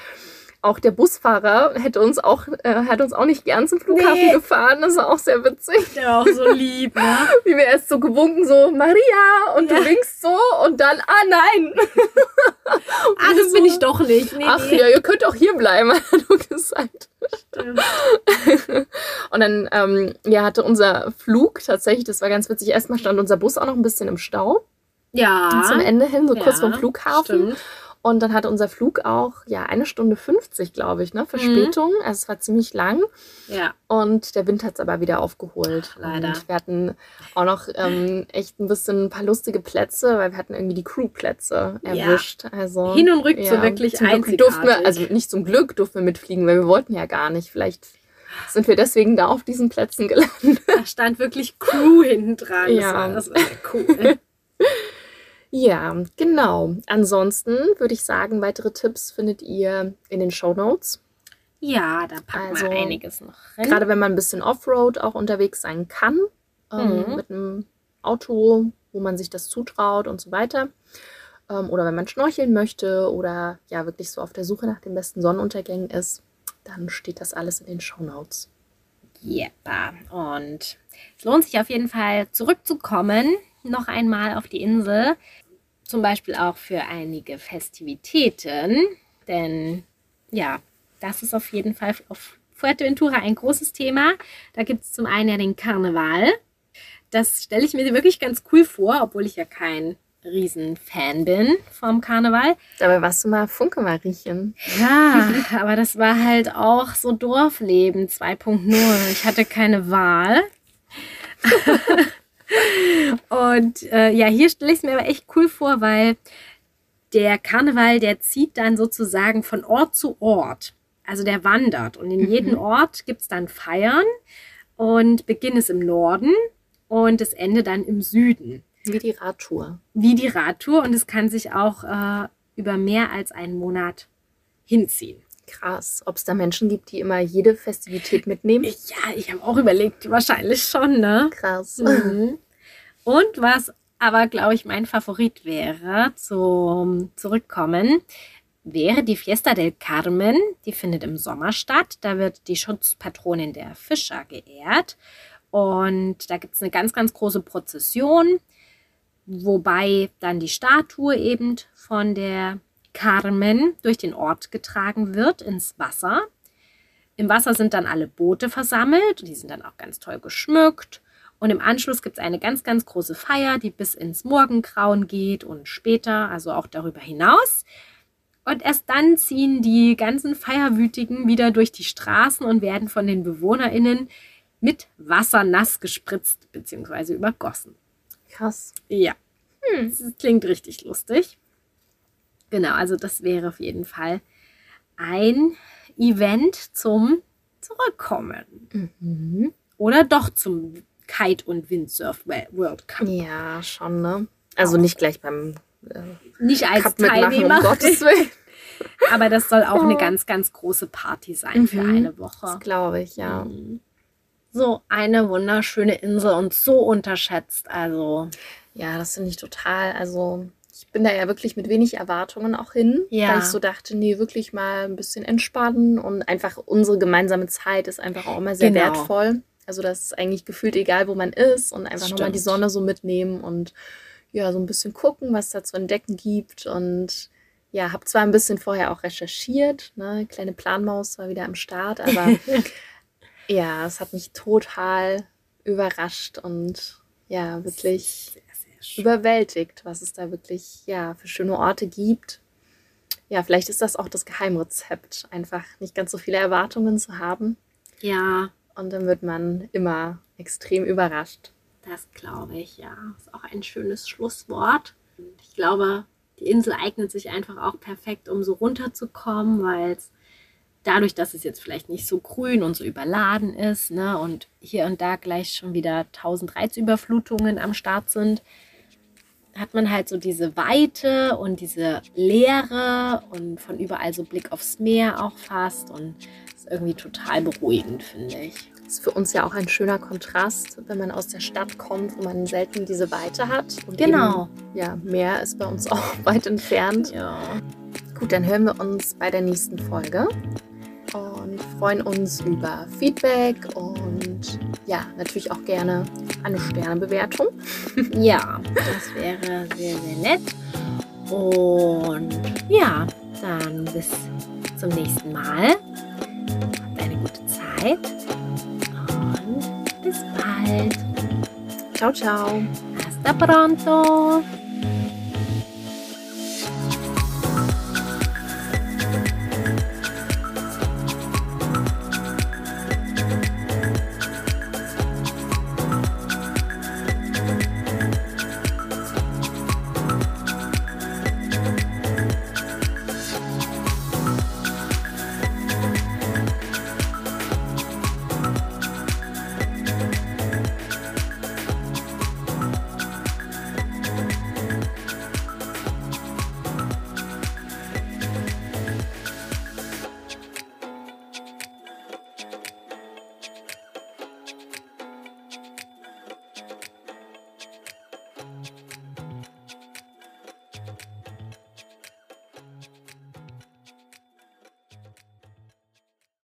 auch der Busfahrer hätte uns auch, äh, hat uns auch nicht gern zum Flughafen nee. gefahren. Das war auch sehr witzig. Der war auch so lieb, ne? Wie wir erst so gewunken, so, Maria, und ja. du winkst so, und dann, ah nein. ah, das so, bin ich doch nicht. Nee, ach nee. ja, ihr könnt auch hier bleiben, hat er gesagt. Stimmt. und dann, ähm, ja, hatte unser Flug tatsächlich, das war ganz witzig, erstmal stand unser Bus auch noch ein bisschen im Stau. Ja. Zum Ende hin, so ja, kurz vom Flughafen. Stimmt. Und dann hatte unser Flug auch, ja, eine Stunde 50, glaube ich, ne? Verspätung. Mhm. Also es war ziemlich lang. Ja. Und der Wind hat es aber wieder aufgeholt. Ach, leider. Und wir hatten auch noch ähm, echt ein bisschen ein paar lustige Plätze, weil wir hatten irgendwie die Crewplätze erwischt. Ja. Also, Hin und rück ja, so wirklich einzigartig. Durften wir, also nicht zum Glück durften wir mitfliegen, weil wir wollten ja gar nicht. Vielleicht sind wir deswegen da auf diesen Plätzen gelandet. Da stand wirklich Crew hinten dran. Ja. Das war, das war cool. Ja, genau. Ansonsten würde ich sagen, weitere Tipps findet ihr in den Show Notes. Ja, da packen also, wir einiges noch rein. Gerade wenn man ein bisschen Offroad auch unterwegs sein kann, ähm, mhm. mit einem Auto, wo man sich das zutraut und so weiter. Ähm, oder wenn man schnorcheln möchte oder ja wirklich so auf der Suche nach den besten Sonnenuntergängen ist, dann steht das alles in den Show Notes. Yep. Und es lohnt sich auf jeden Fall zurückzukommen noch einmal auf die Insel. Zum Beispiel auch für einige Festivitäten. Denn ja, das ist auf jeden Fall auf Fuerteventura ein großes Thema. Da gibt es zum einen ja den Karneval. Das stelle ich mir wirklich ganz cool vor, obwohl ich ja kein Riesenfan bin vom Karneval. Dabei warst du mal Funke Mariechen. Ja, aber das war halt auch so Dorfleben 2.0. Ich hatte keine Wahl. Und äh, ja, hier stelle ich es mir aber echt cool vor, weil der Karneval, der zieht dann sozusagen von Ort zu Ort. Also der wandert. Und in mhm. jedem Ort gibt es dann Feiern. Und Beginn ist im Norden und das Ende dann im Süden. Wie die Radtour. Wie die Radtour. Und es kann sich auch äh, über mehr als einen Monat hinziehen. Krass. Ob es da Menschen gibt, die immer jede Festivität mitnehmen? Ja, ich habe auch überlegt, wahrscheinlich schon, ne? Krass. Mhm. Und was aber, glaube ich, mein Favorit wäre, zum Zurückkommen, wäre die Fiesta del Carmen. Die findet im Sommer statt. Da wird die Schutzpatronin der Fischer geehrt. Und da gibt es eine ganz, ganz große Prozession, wobei dann die Statue eben von der Carmen durch den Ort getragen wird ins Wasser. Im Wasser sind dann alle Boote versammelt. Die sind dann auch ganz toll geschmückt. Und im Anschluss gibt es eine ganz, ganz große Feier, die bis ins Morgengrauen geht und später, also auch darüber hinaus. Und erst dann ziehen die ganzen Feierwütigen wieder durch die Straßen und werden von den BewohnerInnen mit Wasser nass gespritzt bzw. übergossen. Krass. Ja, Hm. das klingt richtig lustig. Genau, also das wäre auf jeden Fall ein Event zum Zurückkommen. Mhm. Oder doch zum Kite- und Windsurf World Cup. Ja, schon, ne? Also nicht gleich beim äh, Nicht als Cup mitmachen, um Teilnehmer, Gottes Willen. aber das soll auch eine ganz, ganz große Party sein für Mhm. eine Das Woche. glaube ich, ja. Mhm. So eine wunderschöne Insel und so unterschätzt. Also, Ja, das finde ich total. Also, ich bin da ja wirklich mit wenig Erwartungen auch hin, Ja. weil ich so dachte, nee, wirklich mal ein bisschen entspannen und einfach unsere gemeinsame Zeit ist einfach auch immer sehr Genau. wertvoll. Also, das ist eigentlich gefühlt egal, wo man ist und einfach nochmal die. Sonne so mitnehmen und ja, so ein bisschen gucken, was da zu entdecken gibt und ja, habe zwar ein bisschen vorher auch recherchiert, ne, kleine Planmaus war wieder am Start, aber ja, es hat mich total überrascht und ja, wirklich. Überwältigt, was es da wirklich ja für schöne Orte gibt. Ja, vielleicht ist das auch das Geheimrezept, einfach nicht ganz so viele Erwartungen zu haben Ja, und dann wird man immer extrem überrascht. das glaube ich, ja. Ist auch ein schönes Schlusswort. Ich glaube, die Insel eignet sich einfach auch perfekt, um so runterzukommen, weil es dadurch, dass es jetzt vielleicht nicht so grün und so überladen ist, ne, und hier und da gleich schon wieder 1000 Reizüberflutungen am Start sind, hat man halt so diese Weite und diese Leere und von überall so Blick aufs Meer auch fast und ist irgendwie total beruhigend, finde ich. Das ist für uns ja auch ein schöner Kontrast, wenn man aus der Stadt kommt, wo man selten diese Weite hat. Und Genau. Eben, ja, Meer ist bei uns auch weit entfernt. Ja. Gut, dann hören wir uns bei der nächsten Folge und freuen uns über Feedback und ja, natürlich auch gerne eine Sternebewertung. Ja, das wäre sehr, sehr nett. Und ja, dann bis zum nächsten Mal. Habt eine gute Zeit. Und bis bald. Ciao, ciao. Hasta pronto.